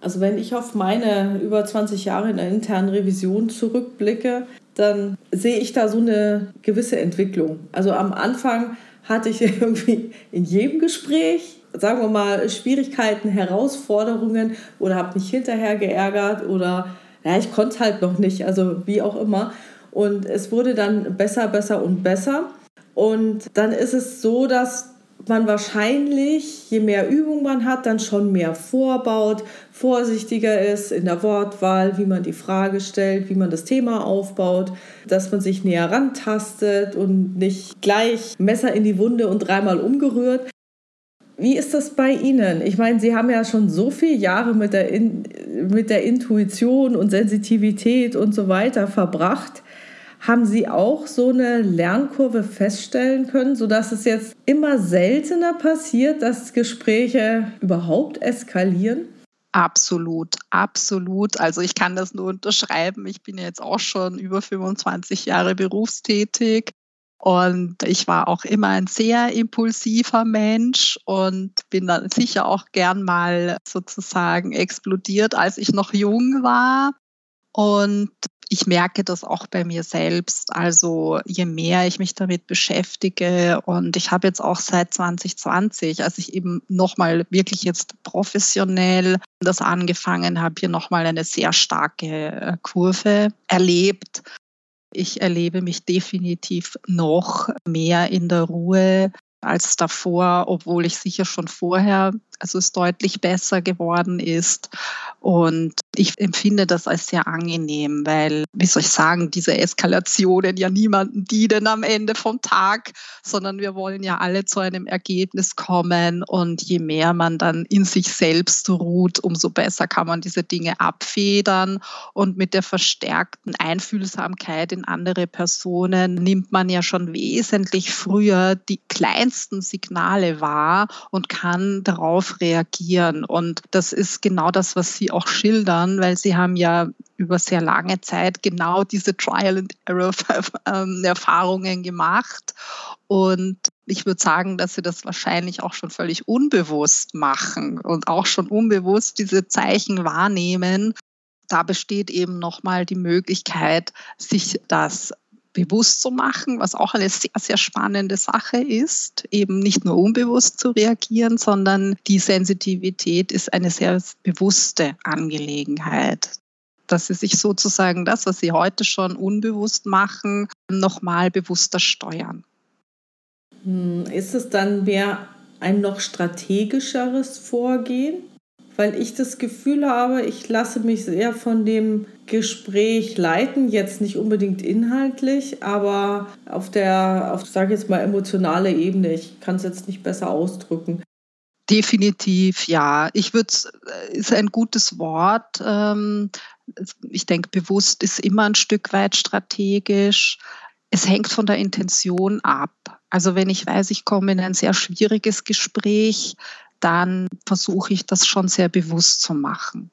Also wenn ich auf meine über 20 Jahre in der internen Revision zurückblicke, dann sehe ich da so eine gewisse Entwicklung. Also am Anfang hatte ich irgendwie in jedem Gespräch sagen wir mal, Schwierigkeiten, Herausforderungen oder habe mich hinterher geärgert oder ja, ich konnte halt noch nicht, also wie auch immer. Und es wurde dann besser, besser und besser. Und dann ist es so, dass man wahrscheinlich, je mehr Übung man hat, dann schon mehr vorbaut, vorsichtiger ist in der Wortwahl, wie man die Frage stellt, wie man das Thema aufbaut, dass man sich näher rantastet und nicht gleich Messer in die Wunde und dreimal umgerührt. Wie ist das bei Ihnen? Ich meine, Sie haben ja schon so viele Jahre mit der, In mit der Intuition und Sensitivität und so weiter verbracht. Haben Sie auch so eine Lernkurve feststellen können, sodass es jetzt immer seltener passiert, dass Gespräche überhaupt eskalieren? Absolut, absolut. Also ich kann das nur unterschreiben. Ich bin jetzt auch schon über 25 Jahre berufstätig und ich war auch immer ein sehr impulsiver Mensch und bin dann sicher auch gern mal sozusagen explodiert, als ich noch jung war. Und ich merke das auch bei mir selbst. Also je mehr ich mich damit beschäftige und ich habe jetzt auch seit 2020, als ich eben nochmal wirklich jetzt professionell das angefangen habe, hier nochmal eine sehr starke äh, Kurve erlebt. Ich erlebe mich definitiv noch mehr in der Ruhe als davor, obwohl ich sicher schon vorher also es deutlich besser geworden ist. Und ich empfinde das als sehr angenehm, weil, wie soll ich sagen, diese Eskalationen ja niemanden dienen am Ende vom Tag, sondern wir wollen ja alle zu einem Ergebnis kommen. Und je mehr man dann in sich selbst ruht, umso besser kann man diese Dinge abfedern. Und mit der verstärkten Einfühlsamkeit in andere Personen nimmt man ja schon wesentlich früher die kleinsten Signale wahr und kann darauf reagieren. Und das ist genau das, was Sie auch schildern, weil Sie haben ja über sehr lange Zeit genau diese Trial and Error ähm, Erfahrungen gemacht. Und ich würde sagen, dass sie das wahrscheinlich auch schon völlig unbewusst machen und auch schon unbewusst diese Zeichen wahrnehmen. Da besteht eben nochmal die Möglichkeit, sich das bewusst zu machen, was auch eine sehr, sehr spannende Sache ist, eben nicht nur unbewusst zu reagieren, sondern die Sensitivität ist eine sehr bewusste Angelegenheit dass sie sich sozusagen das, was sie heute schon unbewusst machen, nochmal bewusster steuern. Hm, ist es dann mehr ein noch strategischeres Vorgehen? Weil ich das Gefühl habe, ich lasse mich sehr von dem Gespräch leiten, jetzt nicht unbedingt inhaltlich, aber auf der, auf, sage jetzt mal, emotionale Ebene. Ich kann es jetzt nicht besser ausdrücken. Definitiv, ja. Ich würde, äh, ist ein gutes Wort. Ähm, ich denke, bewusst ist immer ein Stück weit strategisch. Es hängt von der Intention ab. Also wenn ich weiß, ich komme in ein sehr schwieriges Gespräch, dann versuche ich das schon sehr bewusst zu machen.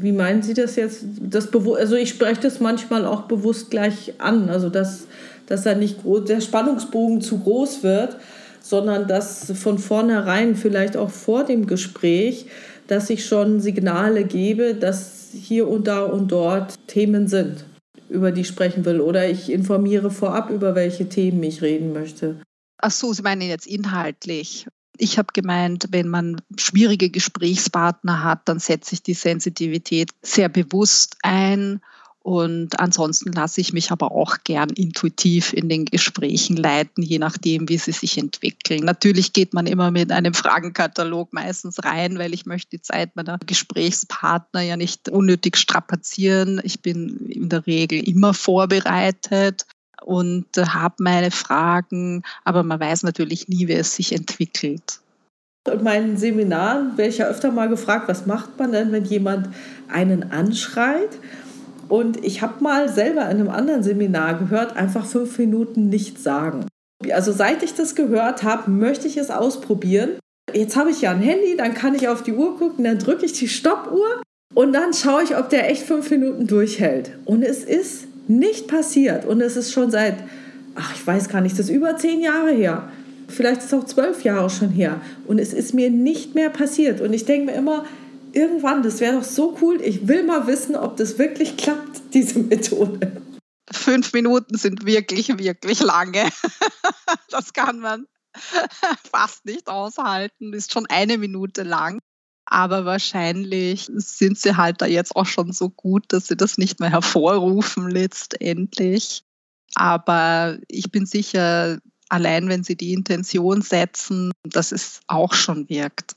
Wie meinen Sie das jetzt? Das also ich spreche das manchmal auch bewusst gleich an, also dass, dass da nicht der Spannungsbogen zu groß wird, sondern dass von vornherein, vielleicht auch vor dem Gespräch, dass ich schon Signale gebe, dass hier und da und dort Themen sind, über die ich sprechen will. Oder ich informiere vorab, über welche Themen ich reden möchte. Ach so, Sie meinen jetzt inhaltlich. Ich habe gemeint, wenn man schwierige Gesprächspartner hat, dann setze ich die Sensitivität sehr bewusst ein und ansonsten lasse ich mich aber auch gern intuitiv in den Gesprächen leiten, je nachdem, wie sie sich entwickeln. Natürlich geht man immer mit einem Fragenkatalog meistens rein, weil ich möchte die Zeit meiner Gesprächspartner ja nicht unnötig strapazieren. Ich bin in der Regel immer vorbereitet und habe meine Fragen, aber man weiß natürlich nie, wie es sich entwickelt. In meinen Seminaren werde ich ja öfter mal gefragt, was macht man denn, wenn jemand einen anschreit? Und ich habe mal selber in einem anderen Seminar gehört, einfach fünf Minuten nichts sagen. Also seit ich das gehört habe, möchte ich es ausprobieren. Jetzt habe ich ja ein Handy, dann kann ich auf die Uhr gucken, dann drücke ich die Stoppuhr und dann schaue ich, ob der echt fünf Minuten durchhält. Und es ist nicht passiert. Und es ist schon seit, ach, ich weiß gar nicht, das ist über zehn Jahre her. Vielleicht ist es auch zwölf Jahre schon her. Und es ist mir nicht mehr passiert. Und ich denke mir immer, irgendwann, das wäre doch so cool. Ich will mal wissen, ob das wirklich klappt, diese Methode. Fünf Minuten sind wirklich, wirklich lange. Das kann man fast nicht aushalten. Ist schon eine Minute lang. Aber wahrscheinlich sind sie halt da jetzt auch schon so gut, dass sie das nicht mehr hervorrufen letztendlich. Aber ich bin sicher, allein wenn sie die Intention setzen, dass es auch schon wirkt.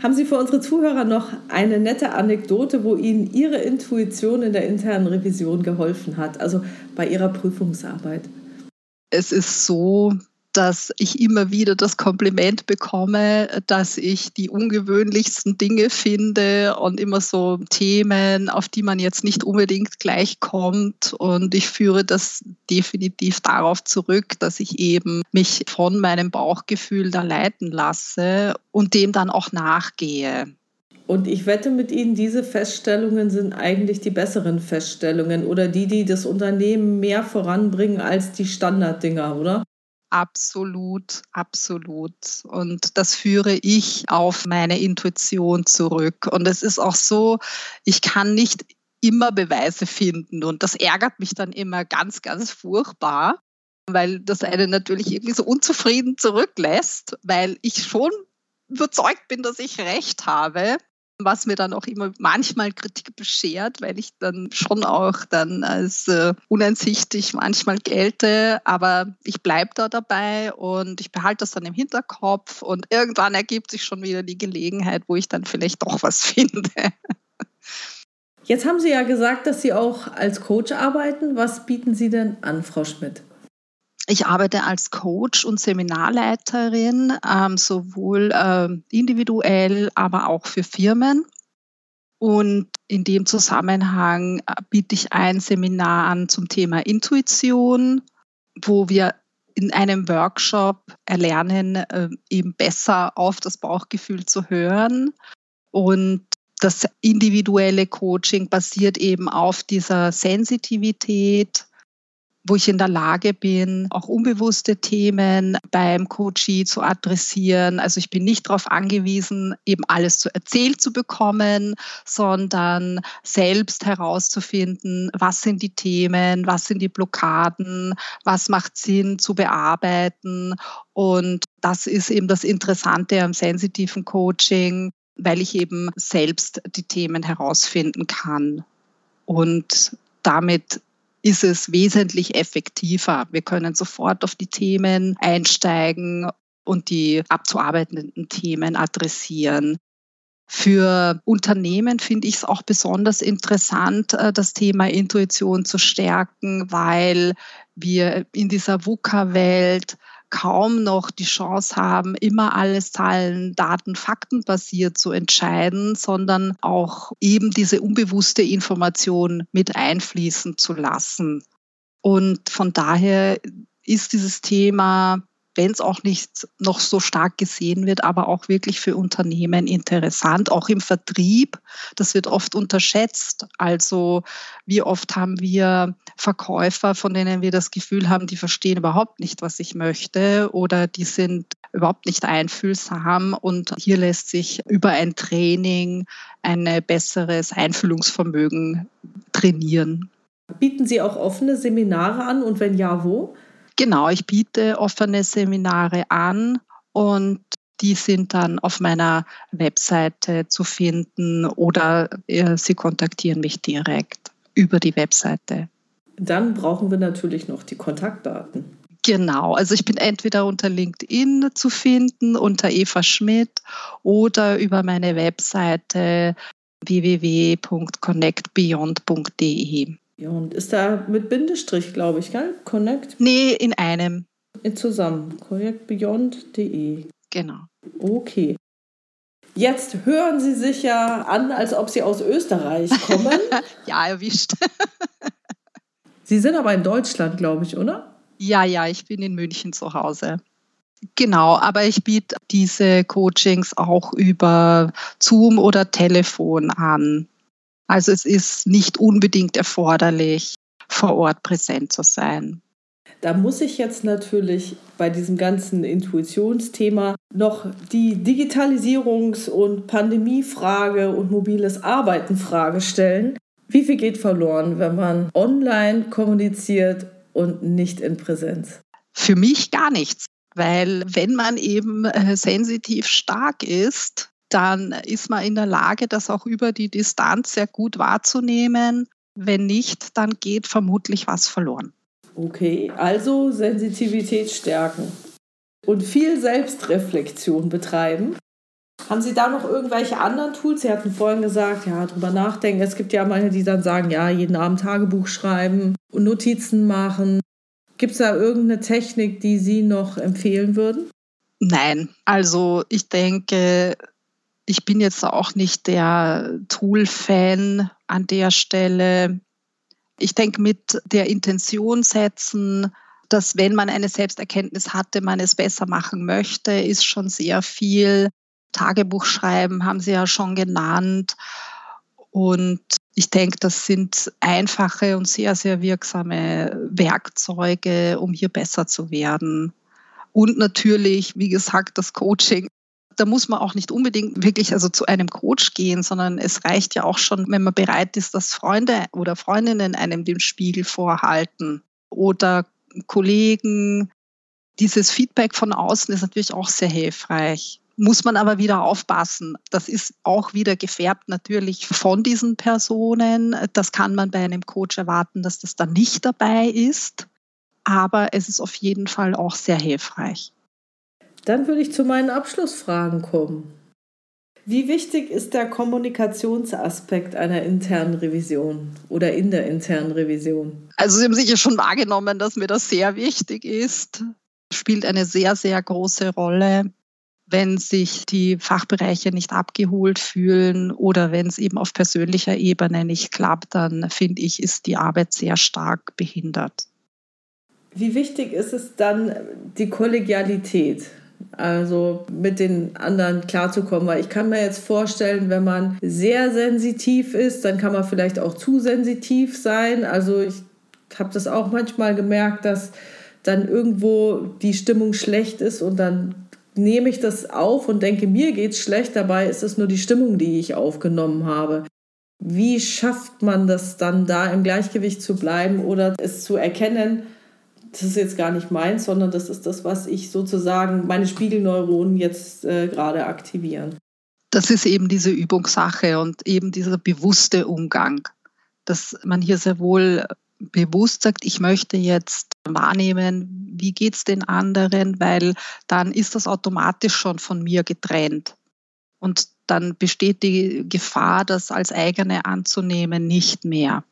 Haben Sie für unsere Zuhörer noch eine nette Anekdote, wo Ihnen Ihre Intuition in der internen Revision geholfen hat, also bei Ihrer Prüfungsarbeit? Es ist so, dass ich immer wieder das Kompliment bekomme, dass ich die ungewöhnlichsten Dinge finde und immer so Themen, auf die man jetzt nicht unbedingt gleich kommt. Und ich führe das definitiv darauf zurück, dass ich eben mich von meinem Bauchgefühl da leiten lasse und dem dann auch nachgehe. Und ich wette mit Ihnen, diese Feststellungen sind eigentlich die besseren Feststellungen oder die, die das Unternehmen mehr voranbringen als die Standarddinger, oder? Absolut, absolut. Und das führe ich auf meine Intuition zurück. Und es ist auch so, ich kann nicht immer Beweise finden. Und das ärgert mich dann immer ganz, ganz furchtbar, weil das einen natürlich irgendwie so unzufrieden zurücklässt, weil ich schon überzeugt bin, dass ich recht habe was mir dann auch immer manchmal Kritik beschert, weil ich dann schon auch dann als äh, uneinsichtig manchmal gelte, aber ich bleibe da dabei und ich behalte das dann im Hinterkopf und irgendwann ergibt sich schon wieder die Gelegenheit, wo ich dann vielleicht doch was finde. Jetzt haben Sie ja gesagt, dass Sie auch als Coach arbeiten. Was bieten Sie denn an, Frau Schmidt? Ich arbeite als Coach und Seminarleiterin, ähm, sowohl ähm, individuell, aber auch für Firmen. Und in dem Zusammenhang äh, biete ich ein Seminar an zum Thema Intuition, wo wir in einem Workshop erlernen, äh, eben besser auf das Bauchgefühl zu hören. Und das individuelle Coaching basiert eben auf dieser Sensitivität, wo ich in der Lage bin, auch unbewusste Themen beim Coachie zu adressieren. Also ich bin nicht darauf angewiesen, eben alles zu erzählt zu bekommen, sondern selbst herauszufinden, was sind die Themen, was sind die Blockaden, was macht Sinn zu bearbeiten. Und das ist eben das Interessante am sensitiven Coaching, weil ich eben selbst die Themen herausfinden kann. Und damit ist es wesentlich effektiver. Wir können sofort auf die Themen einsteigen und die abzuarbeitenden Themen adressieren. Für Unternehmen finde ich es auch besonders interessant, äh, das Thema Intuition zu stärken, weil wir in dieser VUCA-Welt kaum noch die Chance haben, immer alles Zahlen, Daten, Fakten basiert zu entscheiden, sondern auch eben diese unbewusste Information mit einfließen zu lassen. Und von daher ist dieses Thema wenn es auch nicht noch so stark gesehen wird, aber auch wirklich für Unternehmen interessant, auch im Vertrieb. Das wird oft unterschätzt. Also wie oft haben wir Verkäufer, von denen wir das Gefühl haben, die verstehen überhaupt nicht, was ich möchte oder die sind überhaupt nicht einfühlsam. Und hier lässt sich über ein Training ein besseres Einfühlungsvermögen trainieren. Bieten Sie auch offene Seminare an und wenn ja, wo? Genau, ich biete offene Seminare an und die sind dann auf meiner Webseite zu finden oder äh, Sie kontaktieren mich direkt über die Webseite. Dann brauchen wir natürlich noch die Kontaktdaten. Genau, also ich bin entweder unter LinkedIn zu finden, unter Eva Schmidt oder über meine Webseite www.connectbeyond.de. Beyond. Ist da mit Bindestrich, glaube ich, gell? Connect? Nee, in einem. Zusammen. Connectbeyond.de. Genau. Okay. Jetzt hören Sie sich ja an, als ob Sie aus Österreich kommen. ja, erwischt. Sie sind aber in Deutschland, glaube ich, oder? Ja, ja, ich bin in München zu Hause. Genau, aber ich biete diese Coachings auch über Zoom oder Telefon an. Also es ist nicht unbedingt erforderlich, vor Ort präsent zu sein. Da muss ich jetzt natürlich bei diesem ganzen Intuitionsthema noch die Digitalisierungs- und Pandemiefrage und mobiles Arbeiten-Frage stellen. Wie viel geht verloren, wenn man online kommuniziert und nicht in Präsenz? Für mich gar nichts, weil wenn man eben äh, sensitiv stark ist, dann ist man in der Lage, das auch über die Distanz sehr gut wahrzunehmen. Wenn nicht, dann geht vermutlich was verloren. Okay, also Sensitivität stärken und viel Selbstreflexion betreiben. Haben Sie da noch irgendwelche anderen Tools? Sie hatten vorhin gesagt, ja, drüber nachdenken. Es gibt ja manche, die dann sagen, ja, jeden Abend Tagebuch schreiben und Notizen machen. Gibt es da irgendeine Technik, die Sie noch empfehlen würden? Nein, also ich denke, ich bin jetzt auch nicht der Tool-Fan an der Stelle. Ich denke, mit der Intention setzen, dass wenn man eine Selbsterkenntnis hatte, man es besser machen möchte, ist schon sehr viel. Tagebuch schreiben haben Sie ja schon genannt. Und ich denke, das sind einfache und sehr, sehr wirksame Werkzeuge, um hier besser zu werden. Und natürlich, wie gesagt, das Coaching da muss man auch nicht unbedingt wirklich also zu einem Coach gehen, sondern es reicht ja auch schon, wenn man bereit ist, dass Freunde oder Freundinnen einem den Spiegel vorhalten oder Kollegen. Dieses Feedback von außen ist natürlich auch sehr hilfreich. Muss man aber wieder aufpassen. Das ist auch wieder gefärbt natürlich von diesen Personen. Das kann man bei einem Coach erwarten, dass das dann nicht dabei ist. Aber es ist auf jeden Fall auch sehr hilfreich. Dann würde ich zu meinen Abschlussfragen kommen. Wie wichtig ist der Kommunikationsaspekt einer internen Revision oder in der internen Revision? Also Sie haben sicher schon wahrgenommen, dass mir das sehr wichtig ist. Spielt eine sehr, sehr große Rolle, wenn sich die Fachbereiche nicht abgeholt fühlen oder wenn es eben auf persönlicher Ebene nicht klappt, dann finde ich, ist die Arbeit sehr stark behindert. Wie wichtig ist es dann die Kollegialität? Also mit den anderen klarzukommen. Weil ich kann mir jetzt vorstellen, wenn man sehr sensitiv ist, dann kann man vielleicht auch zu sensitiv sein. Also ich habe das auch manchmal gemerkt, dass dann irgendwo die Stimmung schlecht ist und dann nehme ich das auf und denke, mir geht's schlecht, dabei ist es nur die Stimmung, die ich aufgenommen habe. Wie schafft man das dann da im Gleichgewicht zu bleiben oder es zu erkennen, das ist jetzt gar nicht meins, sondern das ist das, was ich sozusagen, meine Spiegelneuronen jetzt äh, gerade aktivieren. Das ist eben diese Übungssache und eben dieser bewusste Umgang, dass man hier sehr wohl bewusst sagt, ich möchte jetzt wahrnehmen, wie geht es den anderen, weil dann ist das automatisch schon von mir getrennt. Und dann besteht die Gefahr, das als eigene anzunehmen, nicht mehr.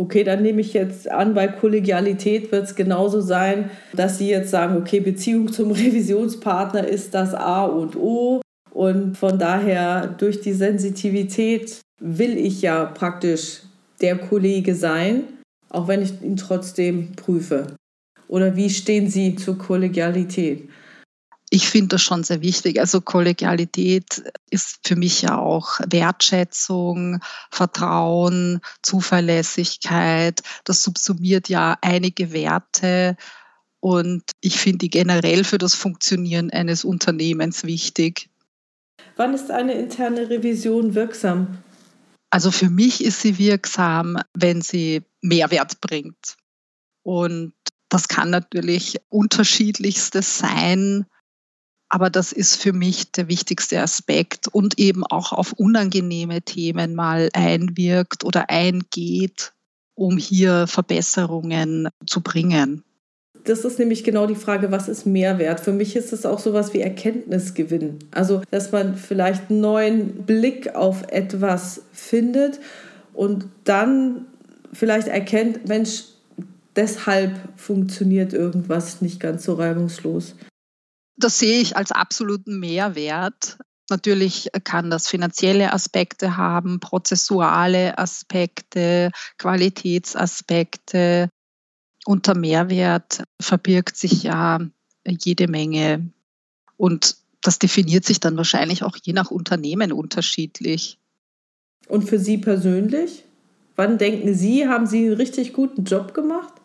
Okay, dann nehme ich jetzt an, bei Kollegialität wird es genauso sein, dass Sie jetzt sagen, okay, Beziehung zum Revisionspartner ist das A und O. Und von daher, durch die Sensitivität will ich ja praktisch der Kollege sein, auch wenn ich ihn trotzdem prüfe. Oder wie stehen Sie zur Kollegialität? Ich finde das schon sehr wichtig. Also Kollegialität ist für mich ja auch Wertschätzung, Vertrauen, Zuverlässigkeit. Das subsumiert ja einige Werte. Und ich finde die generell für das Funktionieren eines Unternehmens wichtig. Wann ist eine interne Revision wirksam? Also für mich ist sie wirksam, wenn sie Mehrwert bringt. Und das kann natürlich unterschiedlichstes sein, aber das ist für mich der wichtigste Aspekt und eben auch auf unangenehme Themen mal einwirkt oder eingeht, um hier Verbesserungen zu bringen. Das ist nämlich genau die Frage, was ist Mehrwert? Für mich ist es auch sowas wie Erkenntnisgewinn. Also, dass man vielleicht einen neuen Blick auf etwas findet und dann vielleicht erkennt, Mensch, deshalb funktioniert irgendwas nicht ganz so reibungslos. Das sehe ich als absoluten Mehrwert. Natürlich kann das finanzielle Aspekte haben, prozessuale Aspekte, Qualitätsaspekte. Unter Mehrwert verbirgt sich ja jede Menge. Und das definiert sich dann wahrscheinlich auch je nach Unternehmen unterschiedlich. Und für Sie persönlich? Wann denken Sie, haben Sie einen richtig guten Job gemacht?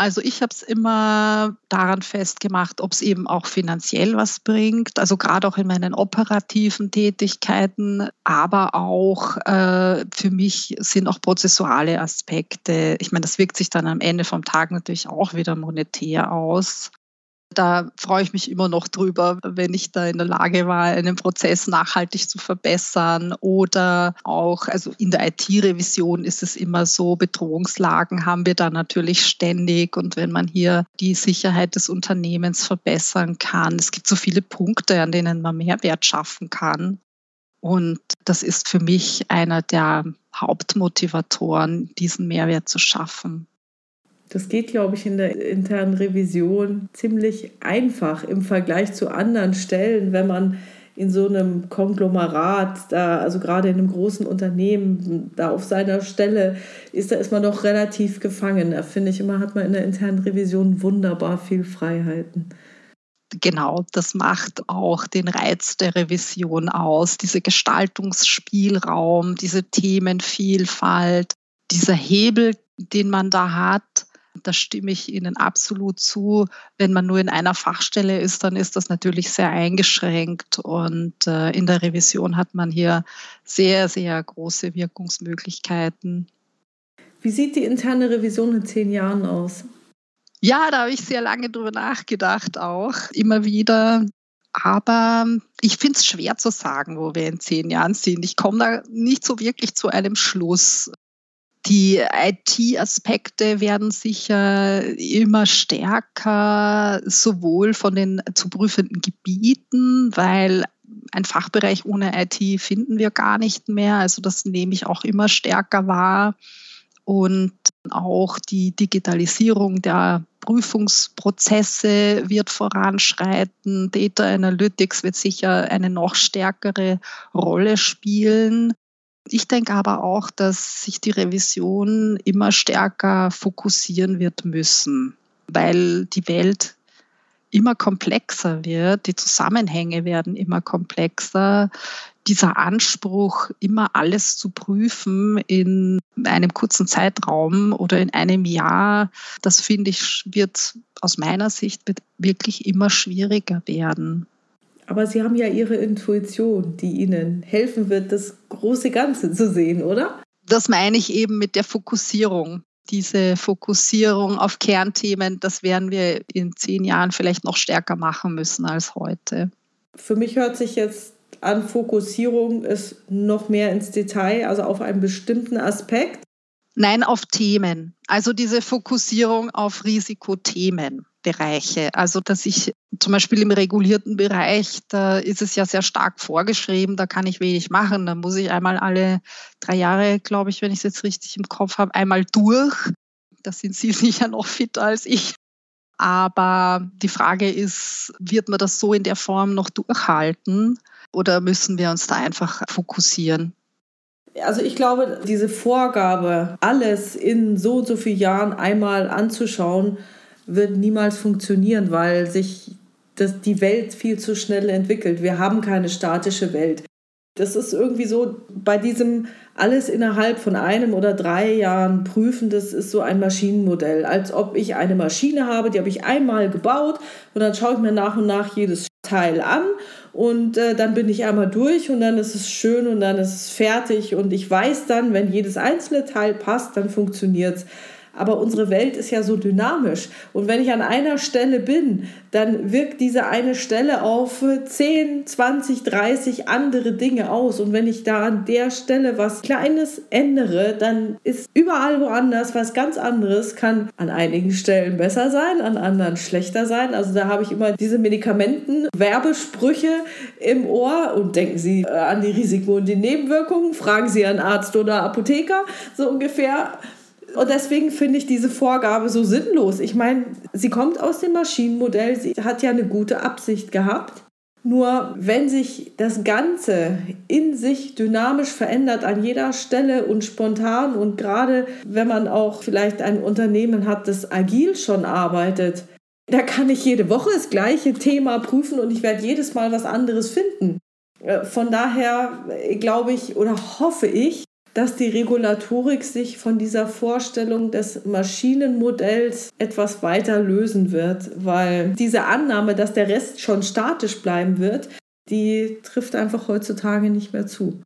Also ich habe es immer daran festgemacht, ob es eben auch finanziell was bringt, also gerade auch in meinen operativen Tätigkeiten, aber auch äh, für mich sind auch prozessuale Aspekte. Ich meine, das wirkt sich dann am Ende vom Tag natürlich auch wieder monetär aus. Da freue ich mich immer noch drüber, wenn ich da in der Lage war, einen Prozess nachhaltig zu verbessern oder auch, also in der IT-Revision ist es immer so, Bedrohungslagen haben wir da natürlich ständig und wenn man hier die Sicherheit des Unternehmens verbessern kann, es gibt so viele Punkte, an denen man Mehrwert schaffen kann. Und das ist für mich einer der Hauptmotivatoren, diesen Mehrwert zu schaffen. Das geht, glaube ich, in der internen Revision ziemlich einfach im Vergleich zu anderen Stellen, wenn man in so einem Konglomerat, da, also gerade in einem großen Unternehmen, da auf seiner Stelle ist, da ist man doch relativ gefangen. Da finde ich immer, hat man in der internen Revision wunderbar viel Freiheiten. Genau, das macht auch den Reiz der Revision aus, dieser Gestaltungsspielraum, diese Themenvielfalt, dieser Hebel, den man da hat, da stimme ich Ihnen absolut zu. Wenn man nur in einer Fachstelle ist, dann ist das natürlich sehr eingeschränkt. Und äh, in der Revision hat man hier sehr, sehr große Wirkungsmöglichkeiten. Wie sieht die interne Revision in zehn Jahren aus? Ja, da habe ich sehr lange drüber nachgedacht, auch immer wieder. Aber ich finde es schwer zu sagen, wo wir in zehn Jahren sind. Ich komme da nicht so wirklich zu einem Schluss. Die IT-Aspekte werden sicher immer stärker, sowohl von den zu prüfenden Gebieten, weil ein Fachbereich ohne IT finden wir gar nicht mehr. Also das nehme ich auch immer stärker wahr. Und auch die Digitalisierung der Prüfungsprozesse wird voranschreiten. Data Analytics wird sicher eine noch stärkere Rolle spielen. Ich denke aber auch, dass sich die Revision immer stärker fokussieren wird müssen, weil die Welt immer komplexer wird, die Zusammenhänge werden immer komplexer, dieser Anspruch, immer alles zu prüfen in einem kurzen Zeitraum oder in einem Jahr, das finde ich, wird aus meiner Sicht wirklich immer schwieriger werden. Aber Sie haben ja Ihre Intuition, die Ihnen helfen wird, das große Ganze zu sehen, oder? Das meine ich eben mit der Fokussierung. Diese Fokussierung auf Kernthemen, das werden wir in zehn Jahren vielleicht noch stärker machen müssen als heute. Für mich hört sich jetzt an Fokussierung ist noch mehr ins Detail, also auf einen bestimmten Aspekt. Nein, auf Themen. Also diese Fokussierung auf Risikothemenbereiche. Also dass ich zum Beispiel im regulierten Bereich, da ist es ja sehr stark vorgeschrieben, da kann ich wenig machen. Da muss ich einmal alle drei Jahre, glaube ich, wenn ich es jetzt richtig im Kopf habe, einmal durch. Da sind Sie sicher noch fitter als ich. Aber die Frage ist, wird man das so in der Form noch durchhalten oder müssen wir uns da einfach fokussieren? Also ich glaube, diese Vorgabe, alles in so und so vielen Jahren einmal anzuschauen, wird niemals funktionieren, weil sich das, die Welt viel zu schnell entwickelt. Wir haben keine statische Welt. Das ist irgendwie so bei diesem alles innerhalb von einem oder drei Jahren prüfen, das ist so ein Maschinenmodell. Als ob ich eine Maschine habe, die habe ich einmal gebaut und dann schaue ich mir nach und nach jedes Teil an und äh, dann bin ich einmal durch und dann ist es schön und dann ist es fertig und ich weiß dann, wenn jedes einzelne Teil passt, dann funktioniert es. Aber unsere Welt ist ja so dynamisch. Und wenn ich an einer Stelle bin, dann wirkt diese eine Stelle auf 10, 20, 30 andere Dinge aus. Und wenn ich da an der Stelle was Kleines ändere, dann ist überall woanders was ganz anderes. Kann an einigen Stellen besser sein, an anderen schlechter sein. Also da habe ich immer diese Medikamenten-Werbesprüche im Ohr. Und denken Sie äh, an die Risiken und die Nebenwirkungen. Fragen Sie einen Arzt oder Apotheker, so ungefähr. Und deswegen finde ich diese Vorgabe so sinnlos. Ich meine, sie kommt aus dem Maschinenmodell, sie hat ja eine gute Absicht gehabt. Nur wenn sich das Ganze in sich dynamisch verändert an jeder Stelle und spontan und gerade wenn man auch vielleicht ein Unternehmen hat, das agil schon arbeitet, da kann ich jede Woche das gleiche Thema prüfen und ich werde jedes Mal was anderes finden. Äh, von daher glaube ich oder hoffe ich, dass die Regulatorik sich von dieser Vorstellung des Maschinenmodells etwas weiter lösen wird, weil diese Annahme, dass der Rest schon statisch bleiben wird, die trifft einfach heutzutage nicht mehr zu.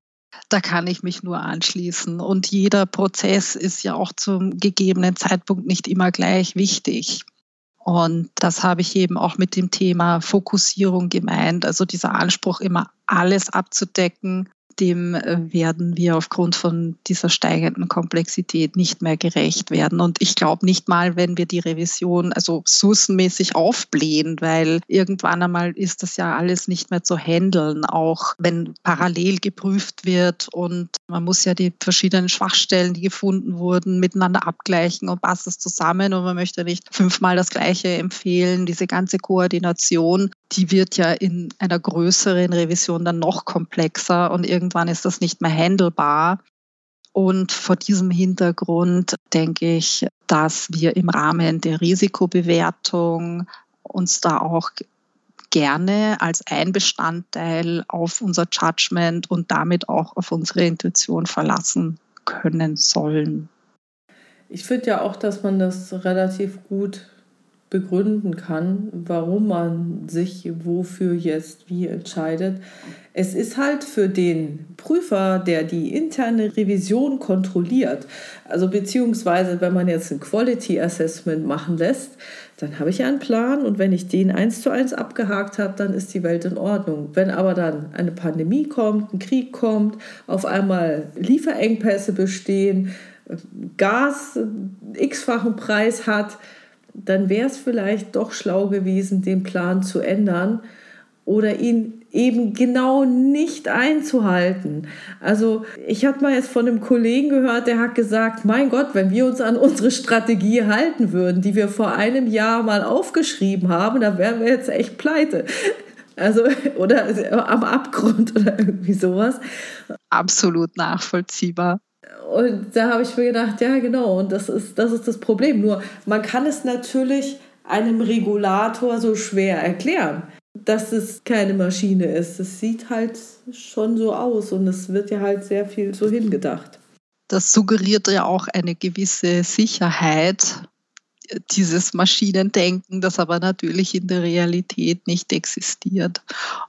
Da kann ich mich nur anschließen. Und jeder Prozess ist ja auch zum gegebenen Zeitpunkt nicht immer gleich wichtig. Und das habe ich eben auch mit dem Thema Fokussierung gemeint. Also dieser Anspruch, immer alles abzudecken, dem äh, werden wir aufgrund von dieser steigenden Komplexität nicht mehr gerecht werden. Und ich glaube nicht mal, wenn wir die Revision also ressourcenmäßig aufblähen, weil irgendwann einmal ist das ja alles nicht mehr zu handeln, auch wenn parallel geprüft wird und man muss ja die verschiedenen Schwachstellen, die gefunden wurden, miteinander abgleichen und passt es zusammen und man möchte nicht fünfmal das Gleiche empfehlen. Diese ganze Koordination, die wird ja in einer größeren Revision dann noch komplexer und irgendwie irgendwann ist das nicht mehr handelbar. Und vor diesem Hintergrund denke ich, dass wir im Rahmen der Risikobewertung uns da auch gerne als ein Bestandteil auf unser Judgment und damit auch auf unsere Intuition verlassen können sollen. Ich finde ja auch, dass man das relativ gut begründen kann, warum man sich wofür jetzt wie entscheidet. Es ist halt für den Prüfer, der die interne Revision kontrolliert, also beziehungsweise wenn man jetzt ein Quality Assessment machen lässt, dann habe ich einen Plan und wenn ich den eins zu eins abgehakt habe, dann ist die Welt in Ordnung. Wenn aber dann eine Pandemie kommt, ein Krieg kommt, auf einmal Lieferengpässe bestehen, Gas x-fachen Preis hat, dann wäre es vielleicht doch schlau gewesen, den Plan zu ändern oder ihn eben genau nicht einzuhalten. Also ich habe mal jetzt von einem Kollegen gehört, der hat gesagt, mein Gott, wenn wir uns an unsere Strategie halten würden, die wir vor einem Jahr mal aufgeschrieben haben, dann wären wir jetzt echt pleite. Also, oder am Abgrund oder irgendwie sowas. Absolut nachvollziehbar. Und da habe ich mir gedacht, ja, genau, und das ist, das ist das Problem. Nur man kann es natürlich einem Regulator so schwer erklären, dass es keine Maschine ist. Es sieht halt schon so aus und es wird ja halt sehr viel so hingedacht. Das suggeriert ja auch eine gewisse Sicherheit, dieses Maschinendenken, das aber natürlich in der Realität nicht existiert.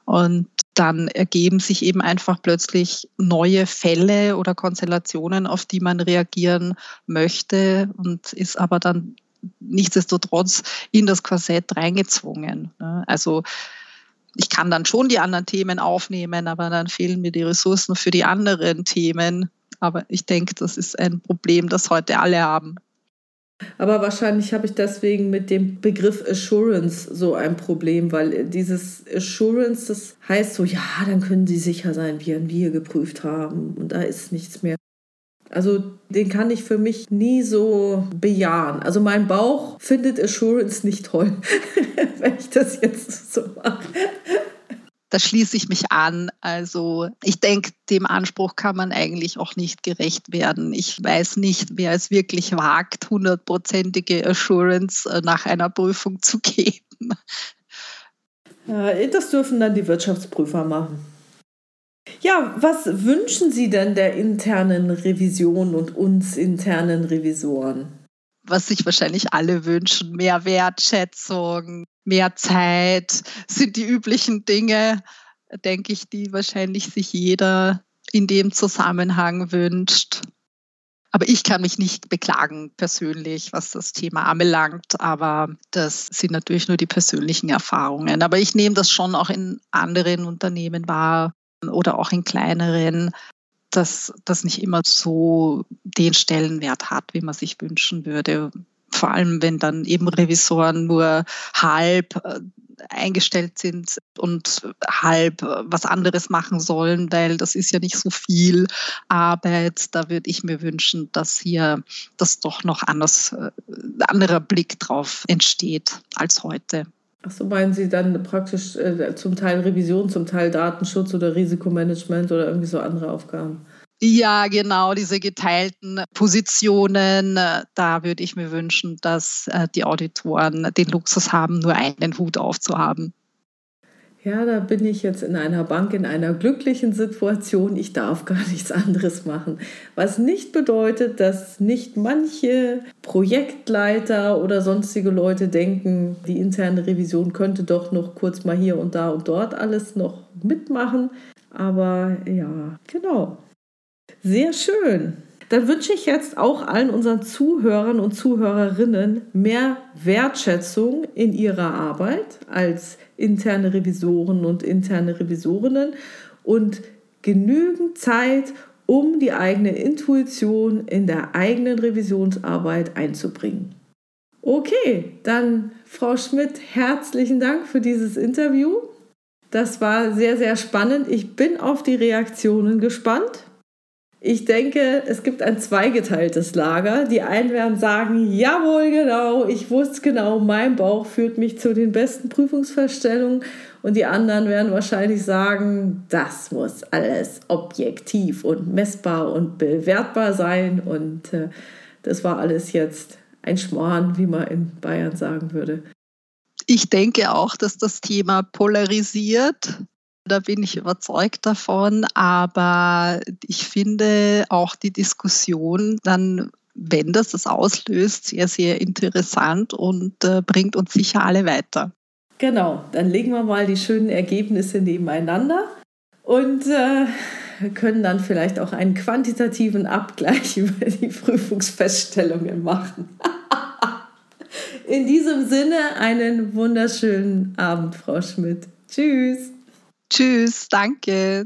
Und dann ergeben sich eben einfach plötzlich neue Fälle oder Konstellationen, auf die man reagieren möchte und ist aber dann nichtsdestotrotz in das Korsett reingezwungen. Ne? Also ich kann dann schon die anderen Themen aufnehmen, aber dann fehlen mir die Ressourcen für die anderen Themen. Aber ich denke, das ist ein Problem, das heute alle haben. Aber wahrscheinlich habe ich deswegen mit dem Begriff Assurance so ein Problem, weil dieses Assurance, das heißt so, ja, dann können Sie sicher sein, wie wir geprüft haben und da ist nichts mehr. Also den kann ich für mich nie so bejahen. Also mein Bauch findet Assurance nicht toll, wenn ich das jetzt so mache da schließe ich mich an. Also ich denke, dem Anspruch kann man eigentlich auch nicht gerecht werden. Ich weiß nicht, wer es wirklich wagt, hundertprozentige Assurance äh, nach einer Prüfung zu geben. Das dürfen dann die Wirtschaftsprüfer machen. Ja, was wünschen Sie denn der internen Revision und uns internen Revisoren? Was sich wahrscheinlich alle wünschen, mehr Wertschätzung, mehr Zeit sind die üblichen Dinge, denke ich, die wahrscheinlich sich jeder in dem Zusammenhang wünscht. Aber ich kann mich nicht beklagen persönlich, was das Thema anbelangt. Aber das sind natürlich nur die persönlichen Erfahrungen. Aber ich nehme das schon auch in anderen Unternehmen wahr oder auch in kleineren, dass das nicht immer so den Stellenwert hat, wie man sich wünschen würde vor allem wenn dann eben Revisoren nur halb äh, eingestellt sind und halb äh, was anderes machen sollen, weil das ist ja nicht so viel Arbeit. Da würde ich mir wünschen, dass hier das doch noch anders, äh, anderer Blick drauf entsteht als heute. Ach so, meinen Sie dann praktisch äh, zum Teil Revision, zum Teil Datenschutz oder Risikomanagement oder irgendwie so andere Aufgaben? Ja, genau, diese geteilten Positionen. Da würde ich mir wünschen, dass äh, die Auditoren den Luxus haben, nur einen Hut aufzuhaben. Ja, da bin ich jetzt in einer Bank in einer glücklichen Situation. Ich darf gar nichts anderes machen. Was nicht bedeutet, dass nicht manche Projektleiter oder sonstige Leute denken, die interne Revision könnte doch noch kurz mal hier und da und dort alles noch mitmachen. Aber ja, genau. Sehr schön. Dann wünsche ich jetzt auch allen unseren Zuhörern und Zuhörerinnen mehr Wertschätzung in ihrer Arbeit als interne Revisoren und interne Revisorinnen und genügend Zeit, um die eigene Intuition in der eigenen Revisionsarbeit einzubringen. Okay, dann Frau Schmidt, herzlichen Dank für dieses Interview. Das war sehr, sehr spannend. Ich bin auf die Reaktionen gespannt. Ich denke, es gibt ein zweigeteiltes Lager. Die einen werden sagen, jawohl, genau, ich wusste genau, mein Bauch führt mich zu den besten Prüfungsfeststellungen. Und die anderen werden wahrscheinlich sagen, das muss alles objektiv und messbar und bewertbar sein. Und äh, das war alles jetzt ein Schmarrn, wie man in Bayern sagen würde. Ich denke auch, dass das Thema polarisiert. Da bin ich überzeugt davon. Aber ich finde auch die Diskussion dann, wenn das das auslöst, sehr, sehr interessant und äh, bringt uns sicher alle weiter. Genau, dann legen wir mal die schönen Ergebnisse nebeneinander und äh, können dann vielleicht auch einen quantitativen Abgleich über die Prüfungsfeststellungen machen. In diesem Sinne einen wunderschönen Abend, Frau Schmidt. Tschüss. Tschüss, danke.